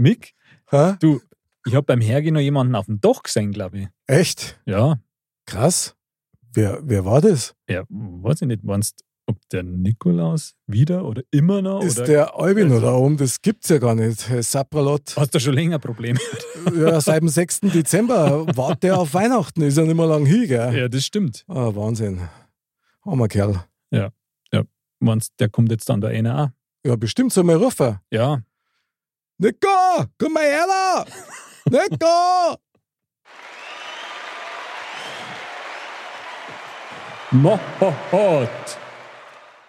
Mick, Hä? du, ich habe beim Hergehen noch jemanden auf dem Dach gesehen, glaube ich. Echt? Ja, Krass. Wer, wer war das? ja, weiß ich nicht, meinst ob der Nikolaus wieder oder immer noch? Ist oder der Albino Also- da oben? Das gibt's ja gar nicht. Sapralot. Hast du schon länger Probleme? Ja, seit dem 6. Dezember wartet der auf Weihnachten. Ist ja nicht mehr lang hin, gell? ja, das stimmt. Ah, Wahnsinn. Armer Kerl. Meinst der kommt jetzt dann da einer auch? Ja, bestimmt soll mal rufen. Ja, Nico, komm mal her da! Nico! Mohot.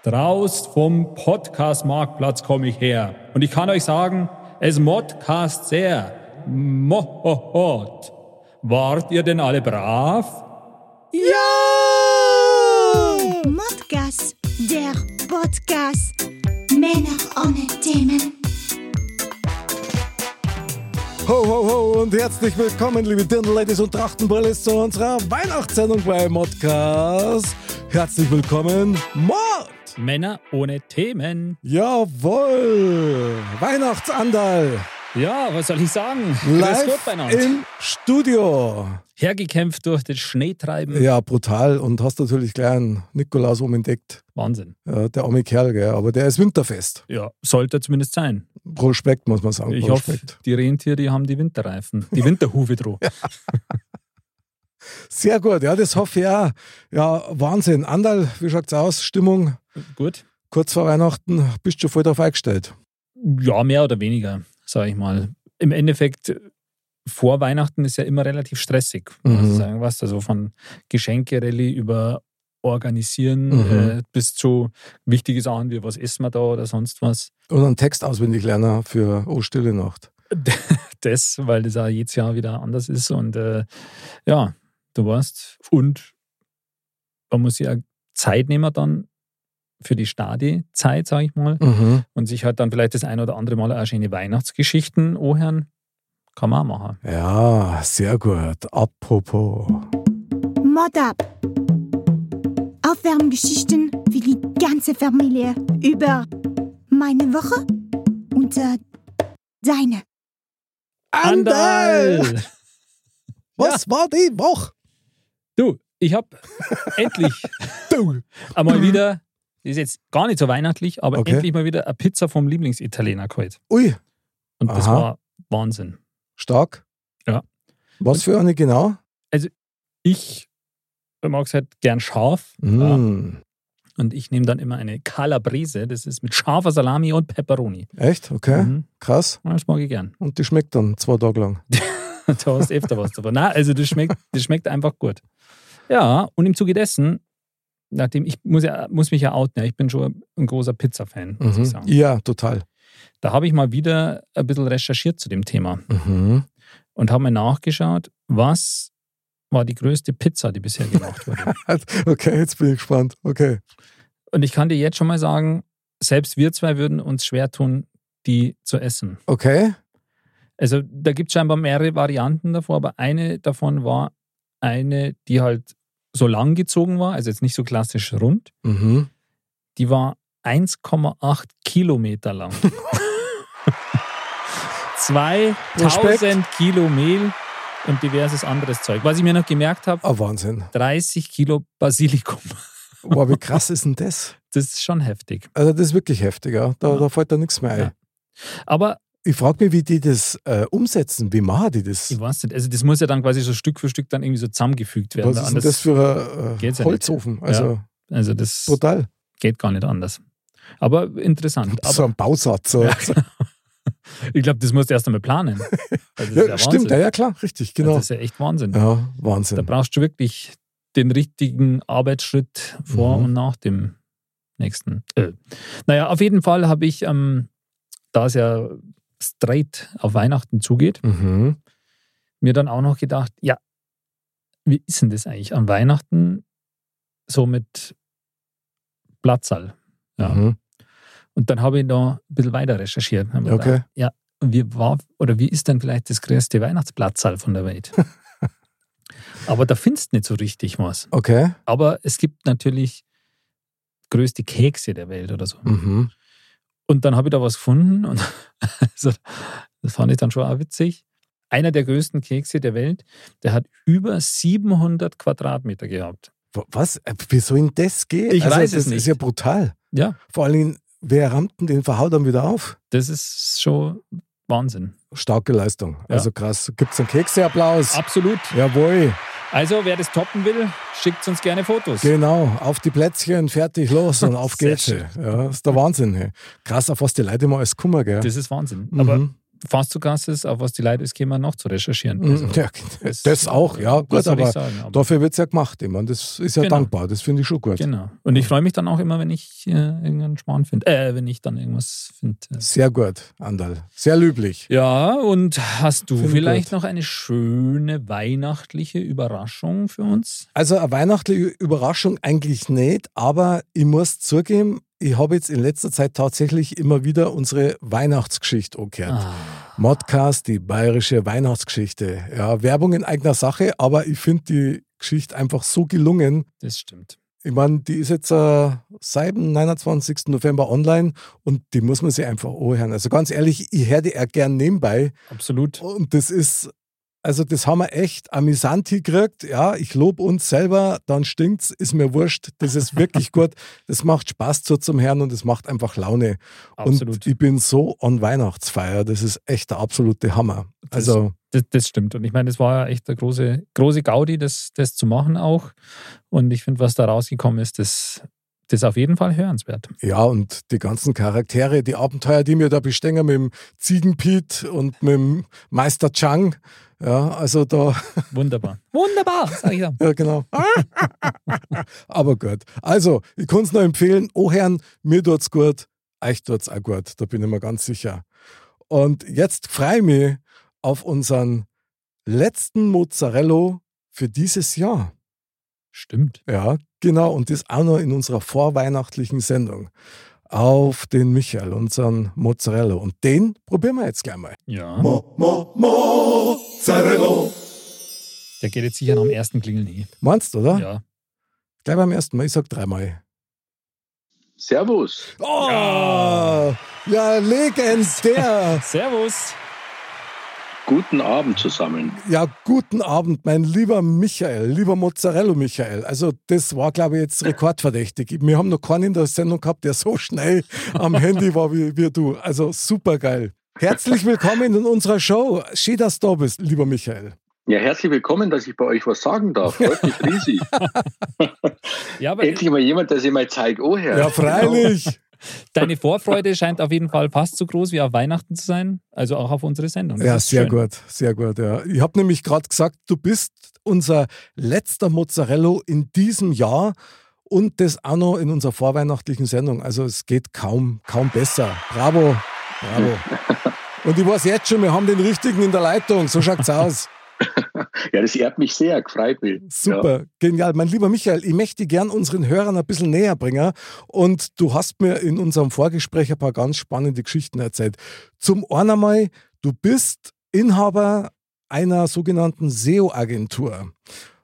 Draus vom Podcast-Marktplatz komme ich her. Und ich kann euch sagen, es modcast sehr. Mohot. Wart ihr denn alle brav? Ja! Modcast, der Podcast. Männer ohne Themen. Ho, ho, ho und herzlich willkommen, liebe Dirndl-Ladies und Trachtenbrillis, zu unserer Weihnachtssendung bei Modcast. Herzlich willkommen, Mod! Männer ohne Themen. Jawohl! Weihnachtsandal! Ja, was soll ich sagen? Live im Studio. Hergekämpft durch das Schneetreiben. Ja, brutal. Und hast natürlich gleich einen Nikolaus umentdeckt. Wahnsinn. Ja, der arme Kerl, gell? aber der ist winterfest. Ja, sollte zumindest sein. Prospekt, muss man sagen. Ich hoffe, die Rentiere die haben die Winterreifen, die Winterhufe drauf. Sehr gut, ja, das hoffe ich auch. Ja, Wahnsinn. Andal, wie schaut's aus? Stimmung Gut. kurz vor Weihnachten, bist du schon voll darauf eingestellt? Ja, mehr oder weniger, sage ich mal. Im Endeffekt, vor Weihnachten ist ja immer relativ stressig, muss Mhm. ich sagen. Was? Also von Geschenke-Rallye über Organisieren Mhm. äh, bis zu wichtige Sachen wie was essen wir da oder sonst was. Und einen Text auswendig lernen für O Stille Nacht. Das, weil das auch jedes Jahr wieder anders ist. Und äh, ja, du weißt, und man muss ja Zeit nehmen dann für die Stadi-Zeit, sage ich mal. Mhm. und sich halt dann vielleicht das ein oder andere Mal auch schöne Weihnachtsgeschichten anhören. Kann man auch machen. Ja, sehr gut. Apropos. Mod ab. Aufwärmgeschichten für die ganze Familie über meine Woche und äh, deine. Andal! Was war die Woche? Du, ich habe endlich Du. einmal wieder, ist jetzt gar nicht so weihnachtlich, aber Okay. endlich mal wieder eine Pizza vom Lieblingsitaliener geholt. Ui, Und das Aha. war Wahnsinn. stark. Ja. Was für eine genau? Ich mag es halt gern scharf. Ja. Mm. Und ich nehme dann immer eine Calabrese. Das ist mit scharfer Salami und Pepperoni. Echt? Okay. Mhm. Krass. Das mag ich gern. Und die schmeckt dann zwei Tage lang. da hast du öfter was davon. Nein, also das schmeckt, das schmeckt einfach gut. Ja, und im Zuge dessen, nachdem ich muss, ja, muss mich ja outen, ja, ich bin schon ein großer Pizza-Fan, muss ich Mhm. sagen. Ja, total. Da habe ich mal wieder ein bisschen recherchiert zu dem Thema Mhm. und habe mir nachgeschaut, was war die größte Pizza, die bisher gemacht wurde. Okay, jetzt bin ich gespannt. Okay. und ich kann dir jetzt schon mal sagen, selbst wir zwei würden uns schwer tun, die zu essen. Okay. Also da gibt es scheinbar mehrere Varianten davor, aber eine davon war eine, die halt so lang gezogen war, also jetzt nicht so klassisch rund. Mhm. Die war 1,8 Kilometer lang. 2000 Kilo Mehl und diverses anderes Zeug. Was ich mir noch gemerkt habe, Ah, Wahnsinn. 30 Kilo Basilikum. Boah, wie krass ist denn das? Das ist schon heftig. Also, das ist wirklich heftig, ja. Da, Ja. da fällt da nichts mehr ein. Ja. Aber Ich frage mich, wie die das äh, umsetzen. Wie machen die das? ich weiß nicht, also das muss ja dann quasi so Stück für Stück dann irgendwie so zusammengefügt werden. Was ist denn das für ein äh, ja. Holzofen? Also, also das brutal. geht gar nicht anders. Aber interessant. so Aber ein Bausatz. So. Ja, ich glaube, das musst du erst einmal planen. Also ist Ja, stimmt, ja, ja, klar, richtig, genau. Das ist ja echt Wahnsinn. Ja, Da Wahnsinn. brauchst du wirklich den richtigen Arbeitsschritt vor Mhm. und nach dem nächsten. Äh. Naja, auf jeden Fall habe ich, ähm, da es ja straight auf Weihnachten zugeht, Mhm. mir dann auch noch gedacht, ja, wie ist denn das eigentlich an Weihnachten so mit Platzal? Ja. Mhm. Und dann habe ich noch ein bisschen weiter recherchiert. Okay. gedacht, Ja, wie war oder wie ist denn vielleicht das größte Weihnachtsplatzal von der Welt? Aber da findest du nicht so richtig was. Okay. Aber es gibt natürlich größte Kekse der Welt oder so. Mhm. Und dann habe ich da was gefunden und also, Das fand ich dann schon auch witzig. Einer der größten Kekse der Welt, der hat über 700 Quadratmeter gehabt. Wa- Was? Äh, Wie soll denn das gehen? Ich weiß das es nicht. ist ja brutal. Ja, Vor allen Dingen, wer rammt denn den Verhau dann wieder auf? das ist schon Wahnsinn. Starke Leistung. Ja. Also krass. Gibt es einen Kekseapplaus? Absolut. Jawohl. Also, wer das toppen will, schickt uns gerne Fotos. Genau. Auf die Plätzchen, fertig, los und auf geht's. Ja, das ist der Wahnsinn. Hey. Krass, auf was die Leute immer alles kummer, gell? Das ist Wahnsinn. Aber Mhm. Fast so krass ist, auf was die Leute es kämen, noch zu recherchieren. Mhm. Also, ja, das, auch, ja. Gut, aber sagen? Aber- dafür wird es ja gemacht. Ich meine, das ist ja Genau. dankbar. Das finde ich schon gut. Genau. Und ich freue mich dann auch immer, wenn ich äh, irgendeinen Schmarrn finde. Äh, wenn ich dann irgendwas finde. Sehr gut, Andal. Sehr löblich. Ja, und hast du Finde ich vielleicht noch eine schöne weihnachtliche Überraschung für uns? Also eine weihnachtliche Überraschung eigentlich nicht, aber ich muss zugeben, ich habe jetzt in letzter Zeit tatsächlich immer wieder unsere Weihnachtsgeschichte angehört. Ah, Modcast, die bayerische Weihnachtsgeschichte. Ja, Werbung in eigener Sache, aber ich finde die Geschichte einfach so gelungen. das stimmt. Ich meine, die ist jetzt äh, seit dem 29. November online und die muss man sich einfach anhören. Also ganz ehrlich, ich höre die auch gern nebenbei Absolut. und das ist, also das haben wir echt amüsant gekriegt. Ja, ich lobe uns selber, dann stinkt's, ist mir wurscht. Das ist wirklich gut. Das macht Spaß zu zum Herrn und es macht einfach Laune. Absolut. Und ich bin so on Weihnachtsfeier. Das ist echt der absolute Hammer. Also, Das, das stimmt. Und ich meine, das war ja echt eine große, große Gaudi, das, das zu machen auch. Und ich finde, was da rausgekommen ist, das, das ist auf jeden Fall hörenswert. ja, und die ganzen Charaktere, die Abenteuer, die mir da bestehen mit dem Ziegenpiet und mit dem Meister Chang. Ja, also da, Wunderbar. Wunderbar, sag ich ja. ja genau. Aber gut. Also, ich kann es nur empfehlen, oh Herrn, mir tut's gut, euch tut's auch gut, da bin ich mir ganz sicher. Und jetzt freue ich mich auf unseren letzten Mozzarella für dieses Jahr. Stimmt. Ja, genau. Und das auch noch in unserer vorweihnachtlichen Sendung. Auf den Michael, unseren Mozzarella. Und den probieren wir jetzt gleich mal. Ja. Mo, mo, Mozzarella. Der geht jetzt sicher am ersten Klingeln hin. Meinst du, oder? Ja. Gleich beim ersten Mal. Ich sag dreimal. Servus. Oh, ja, legendär. Servus. Guten Abend zusammen. Ja, guten Abend, mein lieber Michael, lieber Mozzarella Michael. Also, das war, glaube ich, jetzt rekordverdächtig. Wir haben noch keinen in der Sendung gehabt, der so schnell am Handy war wie, wie du. Also, super geil. Herzlich willkommen in unserer Show. Schön, dass du da bist, lieber Michael. Ja, herzlich willkommen, dass ich bei euch was sagen darf. Freut mich riesig. Ja, Endlich mal jemand, der sich mal zeigt. Oh, Herr. Ja, freilich. Deine Vorfreude scheint auf jeden Fall fast so groß wie auf Weihnachten zu sein. Also auch auf unsere Sendung. Das Ja, ist sehr schön. gut, sehr gut. Ja. Ich habe nämlich gerade gesagt, du bist unser letzter Mozzarella in diesem Jahr und das auch noch in unserer vorweihnachtlichen Sendung. Also es geht kaum, kaum besser. Bravo, bravo. Und ich weiß jetzt schon, wir haben den richtigen in der Leitung. So schaut's aus. Ja, das ehrt mich sehr. Freut mich. Ja. Super, genial. Mein lieber Michael, ich möchte gern unseren Hörern ein bisschen näher bringen. Und du hast mir in unserem Vorgespräch ein paar ganz spannende Geschichten erzählt. Zum einen einmal, du bist Inhaber einer sogenannten SEO-Agentur.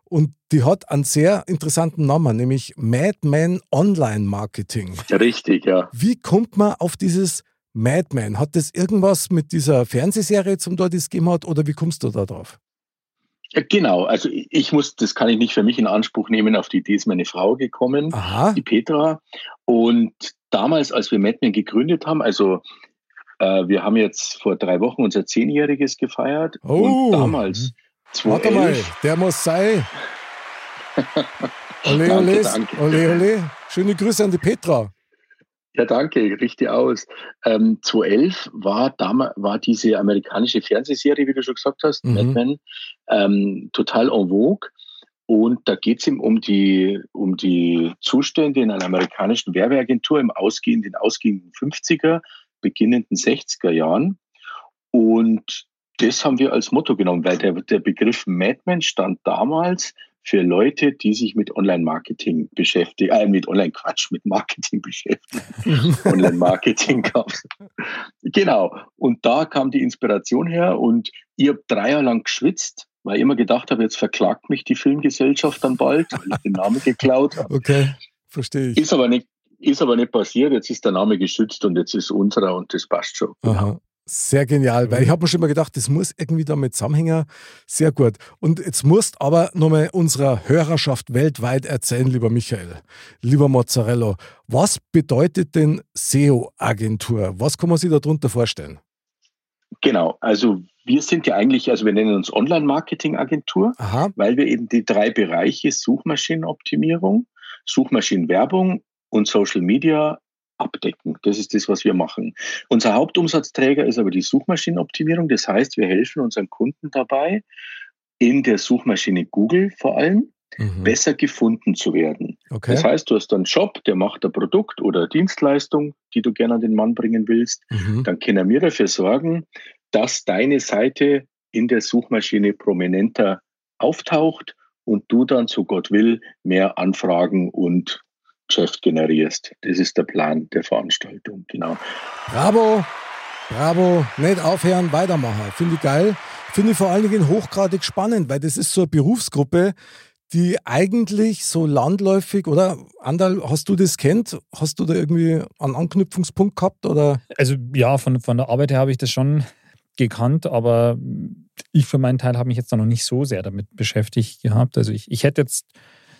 Und die hat einen sehr interessanten Namen, nämlich Madman Online Marketing. Richtig, ja. Wie kommt man auf dieses Madman? Hat das irgendwas mit dieser Fernsehserie zum dort gegeben hat oder wie kommst du da drauf? Ja. Genau. Also ich muss, das kann ich nicht für mich in Anspruch nehmen. Auf die Idee ist meine Frau gekommen. Aha. die Petra. Und damals, als wir Madman gegründet haben, also äh, wir haben jetzt vor drei Wochen unser Zehnjähriges gefeiert. Oh. Und damals, Warte mal, 2011, der muss sein. Ole, ole, ole, ole. Schöne Grüße an die Petra. Ja danke, richtig aus. Ähm, 2011 war, damals, war diese amerikanische Fernsehserie, wie du schon gesagt hast, Mhm. Mad Men, ähm, total en vogue. Und da geht es ihm um die, um die Zustände in einer amerikanischen Werbeagentur im ausgehenden, ausgehenden 50er, beginnenden 60er Jahren. Und das haben wir als Motto genommen, weil der, der Begriff Madman stand damals für Leute, die sich mit Online-Marketing beschäftigen, äh, mit Online-Quatsch, mit Marketing beschäftigen. Online-Marketing gab's. Genau. Und da kam die Inspiration her und ich habe drei Jahre lang geschwitzt, weil ich immer gedacht habe, jetzt verklagt mich die Filmgesellschaft dann bald, weil ich den Namen geklaut habe. Okay, verstehe ich. Ist aber nicht, ist aber nicht passiert. Jetzt ist der Name geschützt und jetzt ist unserer und das passt schon. Aha. Sehr genial, weil ich habe mir schon mal gedacht, das muss irgendwie damit zusammenhängen. Sehr gut. Und jetzt musst aber nochmal unserer Hörerschaft weltweit erzählen, lieber Michael, lieber Mozzarella, was bedeutet denn SEO-Agentur? Was kann man sich darunter vorstellen? Genau, also wir sind ja eigentlich, also wir nennen uns Online-Marketing-Agentur, weil wir eben die drei Bereiche Suchmaschinenoptimierung, Suchmaschinenwerbung und Social Media abdecken. Das ist das, was wir machen. Unser Hauptumsatzträger ist aber die Suchmaschinenoptimierung. Das heißt, wir helfen unseren Kunden dabei, in der Suchmaschine Google vor allem mhm. besser gefunden zu werden. Okay. Das heißt, du hast einen Shop, der macht ein Produkt oder Dienstleistung, die du gerne an den Mann bringen willst. Mhm. Dann können wir dafür sorgen, dass deine Seite in der Suchmaschine prominenter auftaucht und du dann, so Gott will, mehr Anfragen und Geschäft generierst. Das ist der Plan der Veranstaltung, genau. Bravo, bravo, nicht aufhören, weitermachen. Finde ich geil. Finde ich vor allen Dingen hochgradig spannend, weil das ist so eine Berufsgruppe, die eigentlich so landläufig, oder Andal, hast du das kennt? Hast du da irgendwie einen Anknüpfungspunkt gehabt? Oder? Also ja, von, von der Arbeit her habe ich das schon gekannt, aber ich für meinen Teil habe mich jetzt da noch nicht so sehr damit beschäftigt gehabt. Also ich, ich hätte jetzt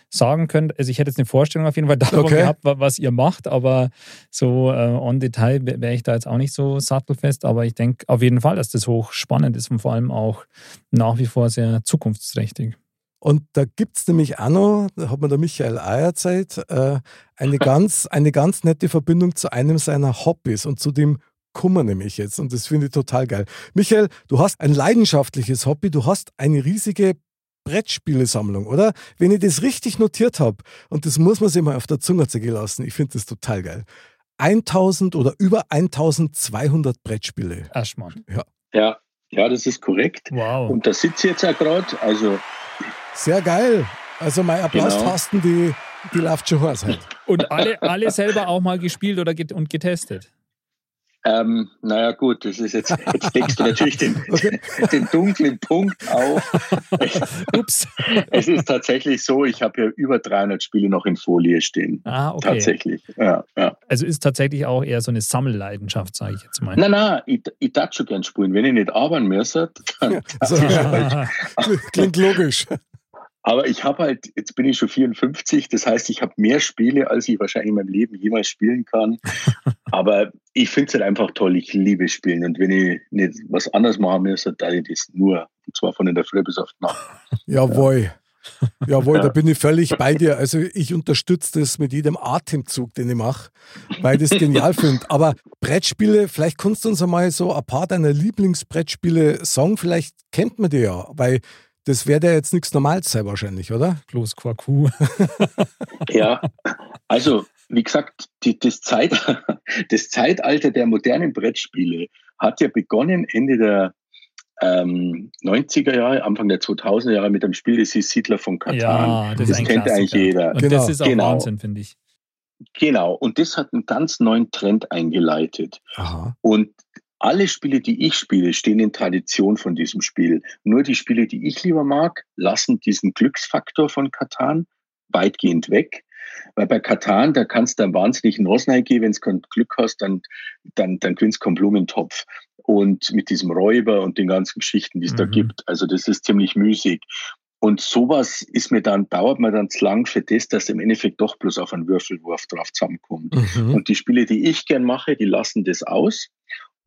sagen können. Also ich hätte jetzt eine Vorstellung auf jeden Fall davon okay. gehabt, was ihr macht, aber so äh, on Detail wäre ich da jetzt auch nicht so sattelfest. Aber ich denke auf jeden Fall, dass das hochspannend ist und vor allem auch nach wie vor sehr zukunftsträchtig. Und da gibt es nämlich auch noch, da hat mir der Michael Eier Zeit, äh, eine, ganz, eine ganz nette Verbindung zu einem seiner Hobbys und zu dem Kummer nämlich jetzt. Und das finde ich total geil. Michael, du hast ein leidenschaftliches Hobby, du hast eine riesige Brettspielesammlung, oder? Wenn ich das richtig notiert habe, und das muss man sich mal auf der Zunge zergehen lassen, ich finde das total geil. 1000 oder über 1200 Brettspiele. Aschmann. Ja. ja. Ja, das ist korrekt. Wow. Und da sitze ich jetzt auch gerade. Also Sehr geil. Also mein Applaustasten, genau. die, die läuft schon heiß halt. Und alle, alle selber auch mal gespielt oder get und getestet? Ähm, naja, gut, das ist jetzt, jetzt deckst du natürlich den, okay. den dunklen Punkt auf. Ups. Es ist tatsächlich so, ich habe ja über 300 Spiele noch in Folie stehen. Ah, okay. Tatsächlich, ja, ja. Also ist tatsächlich auch eher so eine Sammelleidenschaft, sage ich jetzt mal. Nein, nein, ich, ich darf schon gern spielen. Wenn ich nicht arbeiten müsste, dann. Ja. Klingt logisch. Aber ich habe halt, jetzt bin ich schon 54, das heißt, ich habe mehr Spiele, als ich wahrscheinlich in meinem Leben jemals spielen kann. Aber ich finde es halt einfach toll, ich liebe Spielen. Und wenn ich nicht was anderes machen müsste, dann ich das nur. Und zwar von in der Früh bis auf die Nacht. Jawohl. Jawohl, ja. da bin ich völlig bei dir. Also ich unterstütze das mit jedem Atemzug, den ich mache, weil ich das genial finde. Aber Brettspiele, vielleicht kannst du uns einmal so ein paar deiner Lieblingsbrettspiele sagen. Vielleicht kennt man die ja, weil das wäre ja jetzt nichts Normales sein wahrscheinlich, oder? Bloß Quaku. ja, also wie gesagt, die, das, Zeit, das Zeitalter der modernen Brettspiele hat ja begonnen Ende der ähm, 90er Jahre, Anfang der 2000er Jahre mit dem Spiel, das ist Siedler von Katan. Ja, das, das kennt eigentlich jeder. Und genau. das ist auch genau. Wahnsinn, finde ich. Genau, und das hat einen ganz neuen Trend eingeleitet. Aha. Und alle Spiele, die ich spiele, stehen in Tradition von diesem Spiel. Nur die Spiele, die ich lieber mag, lassen diesen Glücksfaktor von Katan weitgehend weg. Weil bei Katan, da kannst du einen wahnsinnigen Rosen geben, wenn du kein Glück hast, dann, dann, dann gewinnst du Blumentopf. Und mit diesem Räuber und den ganzen Geschichten, die es mhm. da gibt. Also das ist ziemlich müßig. Und sowas ist mir dann, dauert mir dann zu lang für das, dass im Endeffekt doch bloß auf einen Würfelwurf drauf zusammenkommt. Mhm. Und die Spiele, die ich gern mache, die lassen das aus.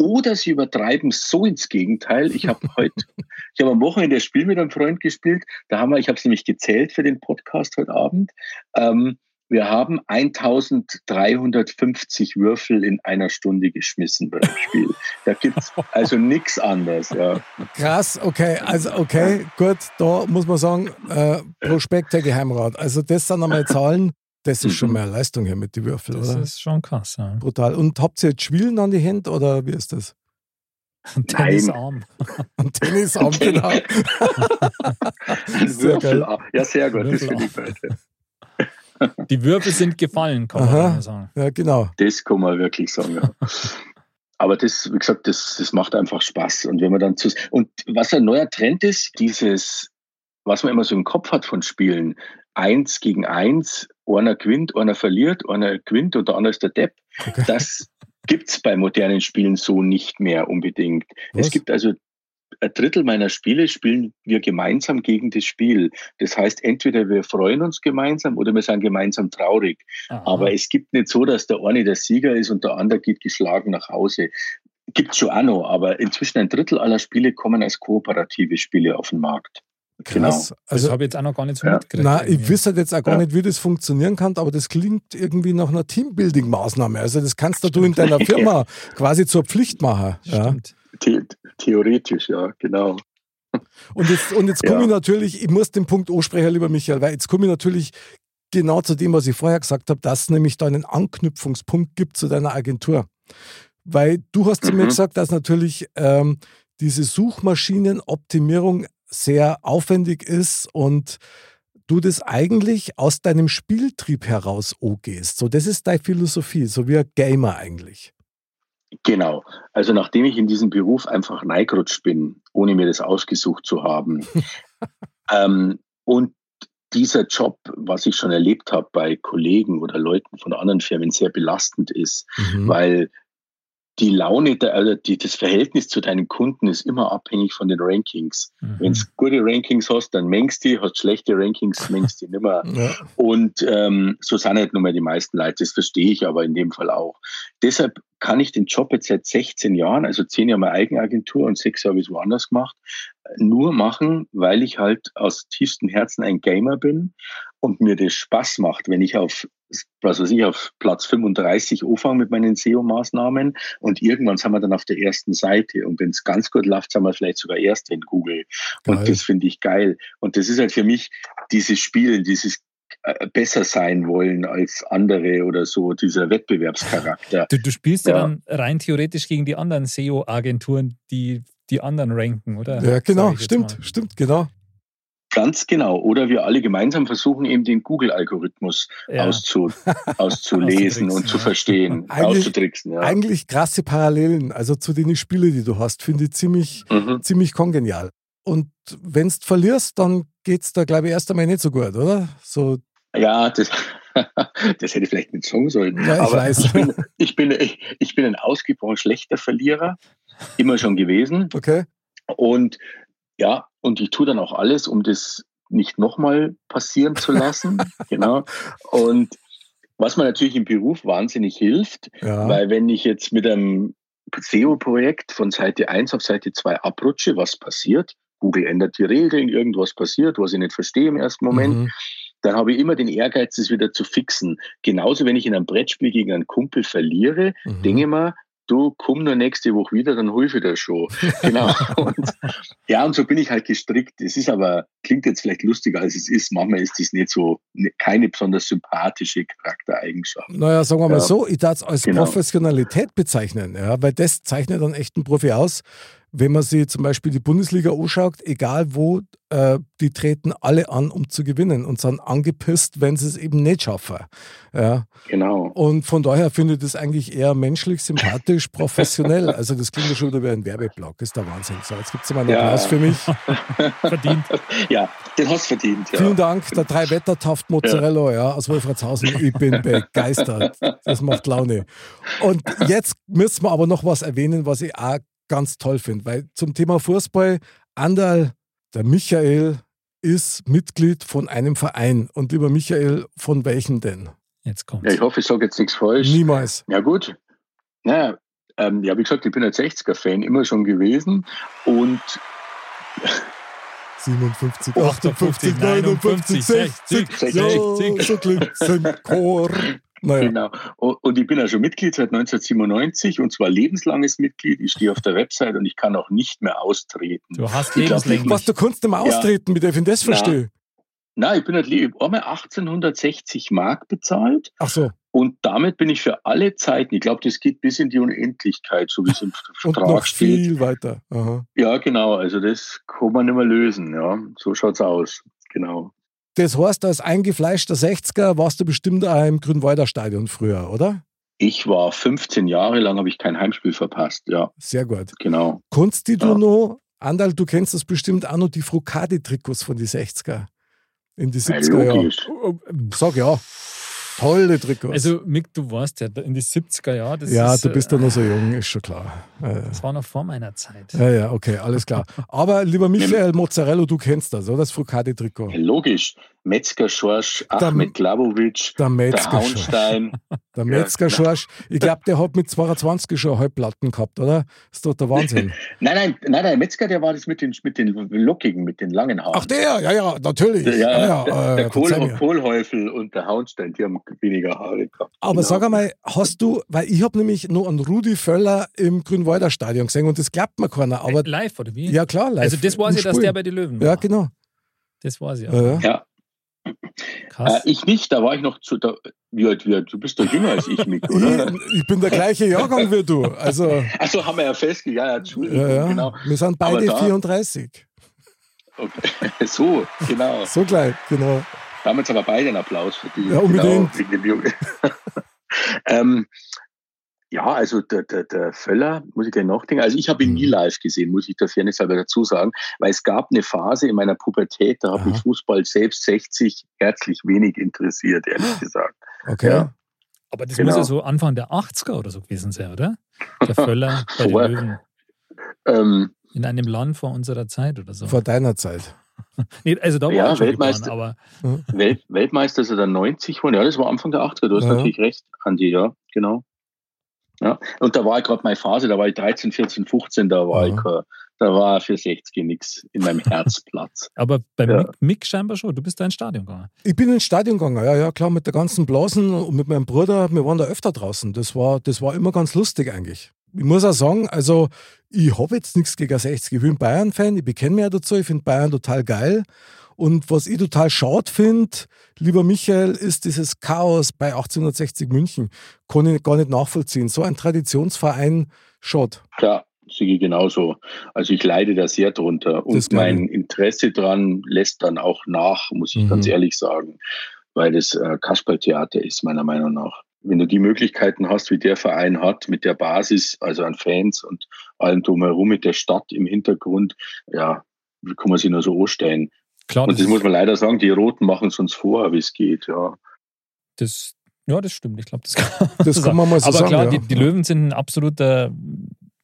Oder sie übertreiben so ins Gegenteil. Ich habe heute, ich habe am Wochenende das Spiel mit einem Freund gespielt. Da haben wir, ich habe es nämlich gezählt für den Podcast heute Abend. Ähm, wir haben 1350 Würfel in einer Stunde geschmissen beim Spiel. Da gibt es also nichts anderes. Ja. Krass, okay. Also, okay, gut, da muss man sagen, äh, Prospekt der Geheimrat. Also, das sind einmal Zahlen, das ist schon mhm. mehr Leistung hier mit den Würfeln, oder? Das ist schon krass, ja. Brutal. Und habt ihr jetzt Schwielen an die Hände oder wie ist das? Ein Tennisarm. Ein Tennisarm, genau. Ein Würfelarm. Ja, sehr gut. Das finde ich beide. Die Würfel sind gefallen, kann Aha. man sagen. Ja, genau. Das kann man wirklich sagen, ja. Aber das, wie gesagt, das, das macht einfach Spaß. Und wenn man dann zu, und was ein neuer Trend ist, dieses, was man immer so im Kopf hat von Spielen, eins gegen eins, einer gewinnt, einer verliert, einer gewinnt und der andere ist der Depp. Okay. Das, gibt es bei modernen Spielen so nicht mehr unbedingt. Was? Es gibt also ein Drittel meiner Spiele spielen wir gemeinsam gegen das Spiel. Das heißt, entweder wir freuen uns gemeinsam oder wir sind gemeinsam traurig. Aha. Aber es gibt nicht so, dass der eine der Sieger ist und der andere geht geschlagen nach Hause. Gibt es schon auch noch, aber inzwischen ein Drittel aller Spiele kommen als kooperative Spiele auf den Markt. Krass. Genau. Also, das habe ich jetzt auch noch gar nicht so ja. mitgekriegt. Nein, ich wüsste jetzt auch gar ja. nicht, wie das funktionieren kann, aber das klingt irgendwie nach einer Teambuilding-Maßnahme. Also das kannst du in deiner Firma quasi zur Pflicht machen. Stimmt. Ja. theoretisch, ja, genau. Und jetzt, und jetzt komme ich natürlich, ich muss den Punkt ansprechen, lieber Michael, weil jetzt komme ich natürlich genau zu dem, was ich vorher gesagt habe, dass es nämlich da einen Anknüpfungspunkt gibt zu deiner Agentur. Weil du hast zu mhm. mir gesagt, dass natürlich ähm, diese Suchmaschinenoptimierung sehr aufwendig ist und du das eigentlich aus deinem Spieltrieb heraus angehst. So, das ist deine Philosophie, so wie ein Gamer eigentlich. Genau. Also nachdem ich in diesem Beruf einfach reingerutscht bin, ohne mir das ausgesucht zu haben, ähm, und dieser Job, was ich schon erlebt habe bei Kollegen oder Leuten von anderen Firmen, sehr belastend ist, mhm. weil die Laune, der, also die, das Verhältnis zu deinen Kunden ist immer abhängig von den Rankings. Mhm. Wenn du gute Rankings hast, dann mengst die, hast schlechte Rankings, mengst die nimmer. Ja. Und ähm, so sind halt nun mal die meisten Leute, das verstehe ich aber in dem Fall auch. Deshalb kann ich den Job jetzt seit 16 Jahren, also 10 Jahre meine Eigenagentur und 6 Jahre habe ich woanders gemacht, nur machen, weil ich halt aus tiefstem Herzen ein Gamer bin und mir das Spaß macht, wenn ich auf was weiß ich, auf Platz 35 anfange mit meinen SEO-Maßnahmen und irgendwann sind wir dann auf der ersten Seite und wenn es ganz gut läuft, sind wir vielleicht sogar erst in Google geil. und das finde ich geil und das ist halt für mich dieses Spiel, dieses besser sein wollen als andere oder so, dieser Wettbewerbscharakter. Du, du spielst ja. ja dann rein theoretisch gegen die anderen SEO-Agenturen, die die anderen ranken, oder? Ja, genau, stimmt, stimmt, genau. Ganz genau. Oder wir alle gemeinsam versuchen, eben den Google-Algorithmus ja. auszu, auszulesen und zu verstehen, eigentlich, auszutricksen. Ja. Eigentlich krasse Parallelen, also zu den Spielen, die du hast, finde ich ziemlich, mhm. ziemlich kongenial. Und wenn du verlierst, dann geht es da, glaube ich, erst einmal nicht so gut, oder? So ja, das, das hätte ich vielleicht nicht sagen sollen. Ja, ich Aber weiß. Ich bin, ich, bin, ich, ich bin ein ausgebrochen schlechter Verlierer, immer schon gewesen. Okay. Und ja, und ich tue dann auch alles, um das nicht nochmal passieren zu lassen. genau. Und was mir natürlich im Beruf wahnsinnig hilft, ja. weil wenn ich jetzt mit einem SEO-Projekt von Seite 1 auf Seite 2 abrutsche, was passiert? Google ändert die Regeln, irgendwas passiert, was ich nicht verstehe im ersten Moment. Mhm. Dann habe ich immer den Ehrgeiz, das wieder zu fixen. Genauso, wenn ich in einem Brettspiel gegen einen Kumpel verliere, mhm. denke ich mir, du komm nur nächste Woche wieder, dann hol ich dir schon. genau. Und, ja, und so bin ich halt gestrickt. Es ist aber, klingt jetzt vielleicht lustiger als es ist. Manchmal ist das nicht so, ne, keine besonders sympathische Charaktereigenschaft. Naja, sagen wir mal ja. so, ich darf es als genau. Professionalität bezeichnen, ja, weil das zeichnet dann echt einen Profi aus wenn man sich zum Beispiel die Bundesliga anschaut, egal wo, äh, die treten alle an, um zu gewinnen und sind angepisst, wenn sie es eben nicht schaffen. Ja. Genau. Und von daher finde ich das eigentlich eher menschlich, sympathisch, professionell. Also das klingt ja schon wieder wie ein Werbeblock, ist der Wahnsinn. So, jetzt gibt es mal einen ja. Applaus für mich. verdient. Ja, den hast du verdient. Ja. Vielen Dank, der drei Wetter Taft Mozzarella ja. aus Wolfratshausen. Ich bin begeistert. Das macht Laune. Und jetzt müssen wir aber noch was erwähnen, was ich auch ganz toll finde, weil zum Thema Fußball, Andal, der Michael ist Mitglied von einem Verein. Und lieber Michael, von welchem denn? Jetzt kommt. Ja, ich hoffe, ich sage jetzt nichts falsch. Niemals. Ja, gut. Naja, ähm, ja, wie gesagt, ich bin ein 60er-Fan immer schon gewesen und 57, 58, 59, 60, 60, 60. So klingt es im Chor. Naja. Genau. Und ich bin ja schon Mitglied seit 1997 und zwar lebenslanges Mitglied. Ich stehe auf der Website und ich kann auch nicht mehr austreten. Du hast lebenslänglich. Was, du kannst nicht mehr austreten, ja. mit der ich das verstehe. Nein, ich bin halt einmal 1860 Mark bezahlt. Ach so. Und damit bin ich für alle Zeiten, ich glaube, das geht bis in die Unendlichkeit, so wie es im Vertrag und noch steht. viel weiter. Aha. Ja, genau. Also das kann man nicht mehr lösen. Ja, so schaut's aus. Genau. Das heißt, als eingefleischter 60er warst du bestimmt auch im Grünwalder Stadion früher, oder? Ich war 15 Jahre lang, habe ich kein Heimspiel verpasst, ja. Sehr gut. Genau. Kunst, die du ja. noch, Andal, du kennst das bestimmt auch noch, die Frukadi-Trikots von die 60er. In die 70er Jahren. Sag ja. Tolle Trikots. Also, Mick, du warst ja in die 70er Jahre. Das ja, ist, du bist ja äh, noch so jung, ist schon klar. Äh, Das war noch vor meiner Zeit. Ja, ja, okay, alles klar. Aber lieber Michael Mozzarella, du kennst das, oder? Das Frukati-Trikot. Logisch. Metzger Schorsch, Ahmed Glavovic, Der der Metzger, Hauenstein. der Metzger Schorsch. Ich glaube, der hat mit 22 schon Halbplatten gehabt, oder? ist doch der Wahnsinn. Nein, nein, nein, nein, Metzger, der war das mit den, mit den lockigen, mit den langen Haaren. Ach, der, ja, ja, natürlich. Ja, Ja, ja, der, äh, der Kohl. Kohlhäufel und der Hauenstein, die haben weniger Haare gehabt. Aber Genau. sag einmal, hast du, weil ich habe nämlich nur einen Rudi Völler im Grünwalder Stadion gesehen und das glaubt mir keiner, aber live, oder wie? ja klar, live. also, das im ich, dass der bei den Löwen war. Ja, genau. Das ich. auch. Ja, ja. Krass. äh, ich nicht, da war ich noch zu. Da, wie alt, wie alt, du bist doch jünger als ich, Mick, oder? Ich, ich bin der gleiche Jahrgang wie du. Also, Achso, haben wir ja festgelegt. Ja, Entschuldigung, ja, ja. genau. Wir sind beide da- 34. Okay. So, genau. So gleich, genau. Damals aber beide einen Applaus für die. Ja, unbedingt. Genau, ähm, ja, also der, der, der Völler, muss ich gleich nachdenken. Also ich habe ihn nie Mhm. live gesehen, muss ich der Fairness halber dazu sagen, weil es gab eine Phase in meiner Pubertät, da hat Aha. mich Fußball selbst 60 herzlich wenig interessiert, ehrlich gesagt. Okay. Ja. Aber das genau. muss ja so Anfang der 80er oder so gewesen sein, oder? Der Völler bei den Löwen. Ähm, In einem Land vor unserer Zeit oder so. Vor deiner Zeit. Nee, also da war Ja, ich schon Weltmeister. geboren, aber Welt, Weltmeister ist er dann 90 geworden. Ja, das war Anfang der 80er, du hast Ja. natürlich recht, Andi, ja, genau. Ja. Und da war ich gerade meine Phase, da war ich 13, 14, 15, da war Ja. ich, äh, da war für 60 nichts in meinem Herzplatz. Aber bei Ja. Mick, Mick scheinbar schon. Du bist da ins Stadion gegangen. Ich bin ins Stadion gegangen, ja, ja, klar, mit der ganzen Blasen und mit meinem Bruder. Wir waren da öfter draußen. Das war, das war immer ganz lustig eigentlich. Ich muss auch sagen, also ich habe jetzt nichts gegen 60. Ich bin Bayern-Fan, ich bekenne mich ja dazu, ich finde Bayern total geil. Und was ich total schade finde, lieber Michael, ist dieses Chaos bei 1860 München. Kann ich gar nicht nachvollziehen. So ein Traditionsverein, schade. Klar, sehe ich genauso. Also ich leide da sehr drunter. Und mein Interesse dran lässt dann auch nach, muss ich Mhm. ganz ehrlich sagen, weil das äh, Kasperltheater ist, meiner Meinung nach. Wenn du die Möglichkeiten hast, wie der Verein hat, mit der Basis, also an Fans und allem drumherum, mit der Stadt im Hintergrund, ja, wie kann man sich nur so anstellen? Klar, Und das muss man leider sagen, die Roten machen es uns vor, wie es geht, ja. das, ja, das stimmt. Ich glaube, das kann, Das kann man mal so Aber sagen. klar, ja. die, die Löwen sind ein absoluter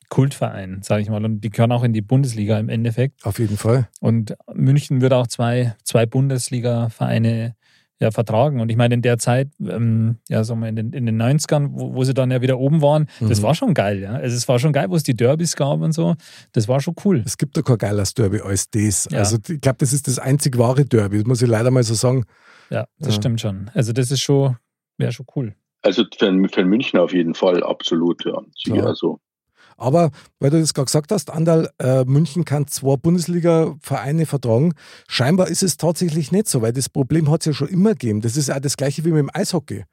Kultverein, sage ich mal. Und die gehören auch in die Bundesliga im Endeffekt. Auf jeden Fall. Und München wird auch zwei, zwei Bundesliga-Vereine ja, vertragen. Und ich meine, in der Zeit, ähm, ja, sagen wir in den, in den 90ern, wo, wo sie dann ja wieder oben waren, das Mhm. war schon geil, ja. Also es war schon geil, wo es die Derbys gab und so. Das war schon cool. Es gibt da kein geiles Derby als das. Ja. Also ich glaube, das ist das einzig wahre Derby, das muss ich leider mal so sagen. Ja, das Ja. stimmt schon. Also das ist schon, wäre schon cool. Also für, für München auf jeden Fall, absolut, ja. Also, Aber weil du das gerade gesagt hast, Andal, äh, München kann zwei Bundesliga-Vereine vertragen. Scheinbar ist es tatsächlich nicht so, weil das Problem hat es ja schon immer gegeben. Das ist ja das gleiche wie mit dem Eishockey.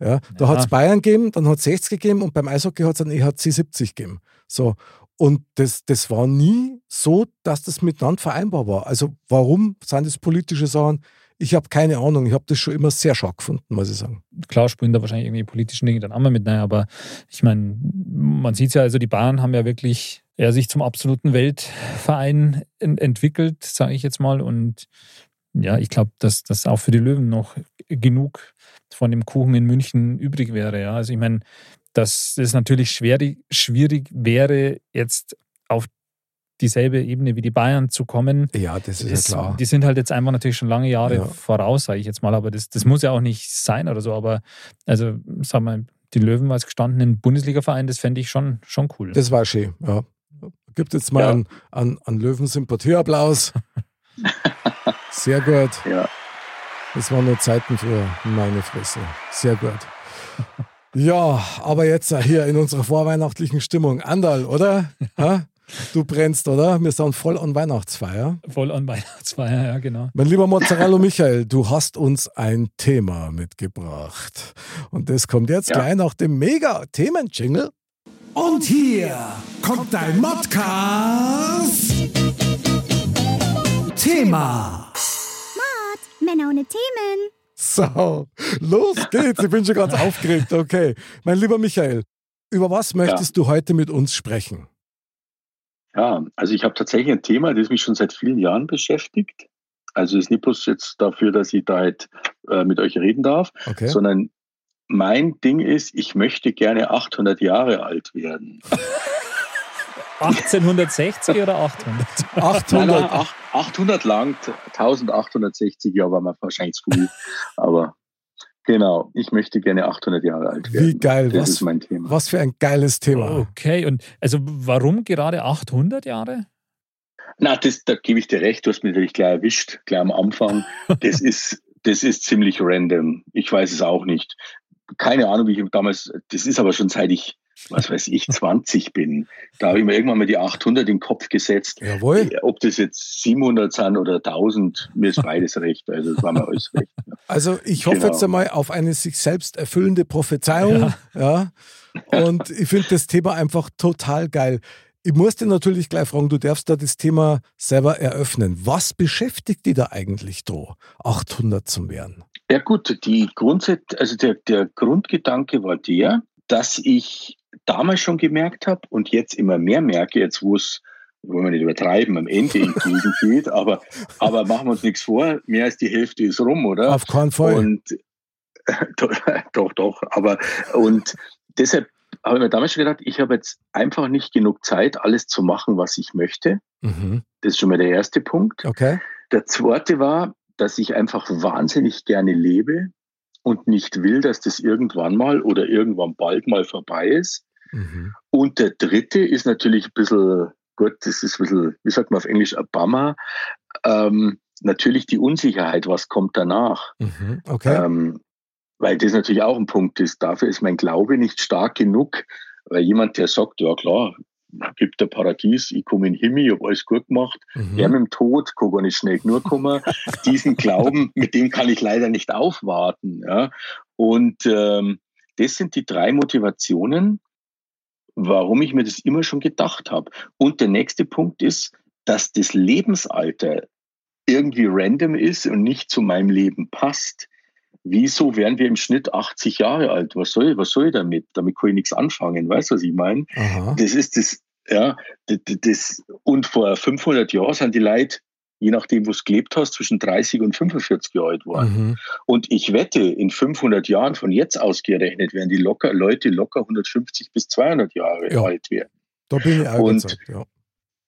Ja, da Ja. hat es Bayern gegeben, dann hat es 60 gegeben und beim Eishockey hat es einen EHC 70 gegeben. So. Und das, das war nie so, dass das miteinander vereinbar war. Also warum sind das politische Sachen? Ich habe keine Ahnung. Ich habe das schon immer sehr stark gefunden, muss ich sagen. klar spielen da wahrscheinlich irgendwie politischen Dinge dann auch mal mit rein, aber ich meine, man sieht ja, also die Bayern haben ja wirklich ja, sich zum absoluten Weltverein en entwickelt, sage ich jetzt mal. Und ja, ich glaube, dass das auch für die Löwen noch genug von dem Kuchen in München übrig wäre. Ja, also ich meine, dass es natürlich schwierig, schwierig wäre, jetzt auf dieselbe Ebene wie die Bayern zu kommen. Ja, das ist Das, ja klar. Die sind halt jetzt einfach natürlich schon lange Jahre Ja. voraus, sage ich jetzt mal. Aber das, das muss ja auch nicht sein oder so. Aber also, sag mal, die Löwen als gestandenen Bundesliga-Verein, das fände ich schon, schon cool. Das war schön, ja. Gibt jetzt mal Ja. einen, einen, einen Löwen-Sympathieapplaus. Sehr gut. ja. Das waren nur Zeiten für meine Fresse. Sehr gut. Ja, aber jetzt hier in unserer vorweihnachtlichen Stimmung. Andal, oder? Ha? Du brennst, oder? Wir sind voll an Weihnachtsfeier. Voll an Weihnachtsfeier, ja, genau. Mein lieber Mozzarella Michael, du hast uns ein Thema mitgebracht. Und das kommt jetzt Ja. gleich nach dem Mega-Themen-Jingle. Und hier kommt dein Modcast. Thema. Männer ohne Themen. So, los geht's. Ich bin schon ganz aufgeregt. Okay. Mein lieber Michael, über was möchtest du heute mit uns sprechen? Ja, also ich habe tatsächlich ein Thema, das mich schon seit vielen Jahren beschäftigt. Also es ist nicht bloß jetzt dafür, dass ich da halt äh, mit euch reden darf, Okay. sondern mein Ding ist, ich möchte gerne 800 Jahre alt werden. 1860 oder 800? Nein, 800. nein, ach- 800 langt, 1860 Jahre war mir wahrscheinlich zu viel. Aber genau, ich möchte gerne 800 Jahre alt werden. Wie geil, Das was, ist mein Thema. was für ein geiles Thema. Okay, und also warum gerade 800 Jahre? Na, das, da gebe ich dir recht, du hast mich natürlich gleich erwischt, gleich am Anfang. Das ist, das ist ziemlich random. Ich weiß es auch nicht. Keine Ahnung, wie ich damals, das ist aber schon seit ich, was weiß ich, 20 bin. Da habe ich mir irgendwann mal die 800 in den Kopf gesetzt. Jawohl. Ob das jetzt 700 sind oder 1000, mir ist beides recht. Also, das war mir alles recht. Also ich hoffe Genau. jetzt einmal auf eine sich selbst erfüllende Prophezeiung. Ja. Und ich finde das Thema einfach total geil. Ich muss dir natürlich gleich fragen, du darfst da das Thema selber eröffnen. Was beschäftigt dich da eigentlich da, 800 zu werden? Ja gut, die Grundsatz, also der, der Grundgedanke war der, dass ich damals schon gemerkt habe und jetzt immer mehr merke, jetzt wo es, wollen wir nicht übertreiben, am Ende entgegengeht, aber, aber machen wir uns nichts vor, mehr als die Hälfte ist rum, oder? Auf keinen Fall. Und doch, doch, aber und deshalb habe ich mir damals schon gedacht, ich habe jetzt einfach nicht genug Zeit, alles zu machen, was ich möchte. mhm. Das ist schon mal der erste Punkt. Okay. Der zweite war, dass ich einfach wahnsinnig gerne lebe und nicht will, dass das irgendwann mal oder irgendwann bald mal vorbei ist. Mhm. Und der dritte ist natürlich ein bisschen, gut, das ist ein bisschen, wie sagt man auf Englisch, a Bummer. Ähm, natürlich die Unsicherheit, was kommt danach. Mhm. Okay. Ähm, weil das natürlich auch ein Punkt ist. Dafür ist mein Glaube nicht stark genug, weil jemand, der sagt, ja klar, gibt der Paradies, ich komme in den Himmel, ich habe alles gut gemacht, Mhm. der mit dem Tod kann gar nicht schnell genug kommen. Diesen Glauben, mit dem kann ich leider nicht aufwarten. Ja. Und ähm, das sind die drei Motivationen, warum ich mir das immer schon gedacht habe. Und der nächste Punkt ist, dass das Lebensalter irgendwie random ist und nicht zu meinem Leben passt. Wieso wären wir im Schnitt 80 Jahre alt? Was soll, was soll ich damit? Damit kann ich nichts anfangen. Weißt du, was ich meine? Aha. Das ist das, ja, das, das, und vor 500 Jahren sind die Leute, je nachdem, wo du gelebt hast, zwischen 30 und 45 Jahre alt geworden. Mhm. Und ich wette, in 500 Jahren von jetzt aus gerechnet, werden die locker, Leute locker 150 bis 200 Jahre Ja. alt werden. Da bin ich auch Und- überzeugt. Ja.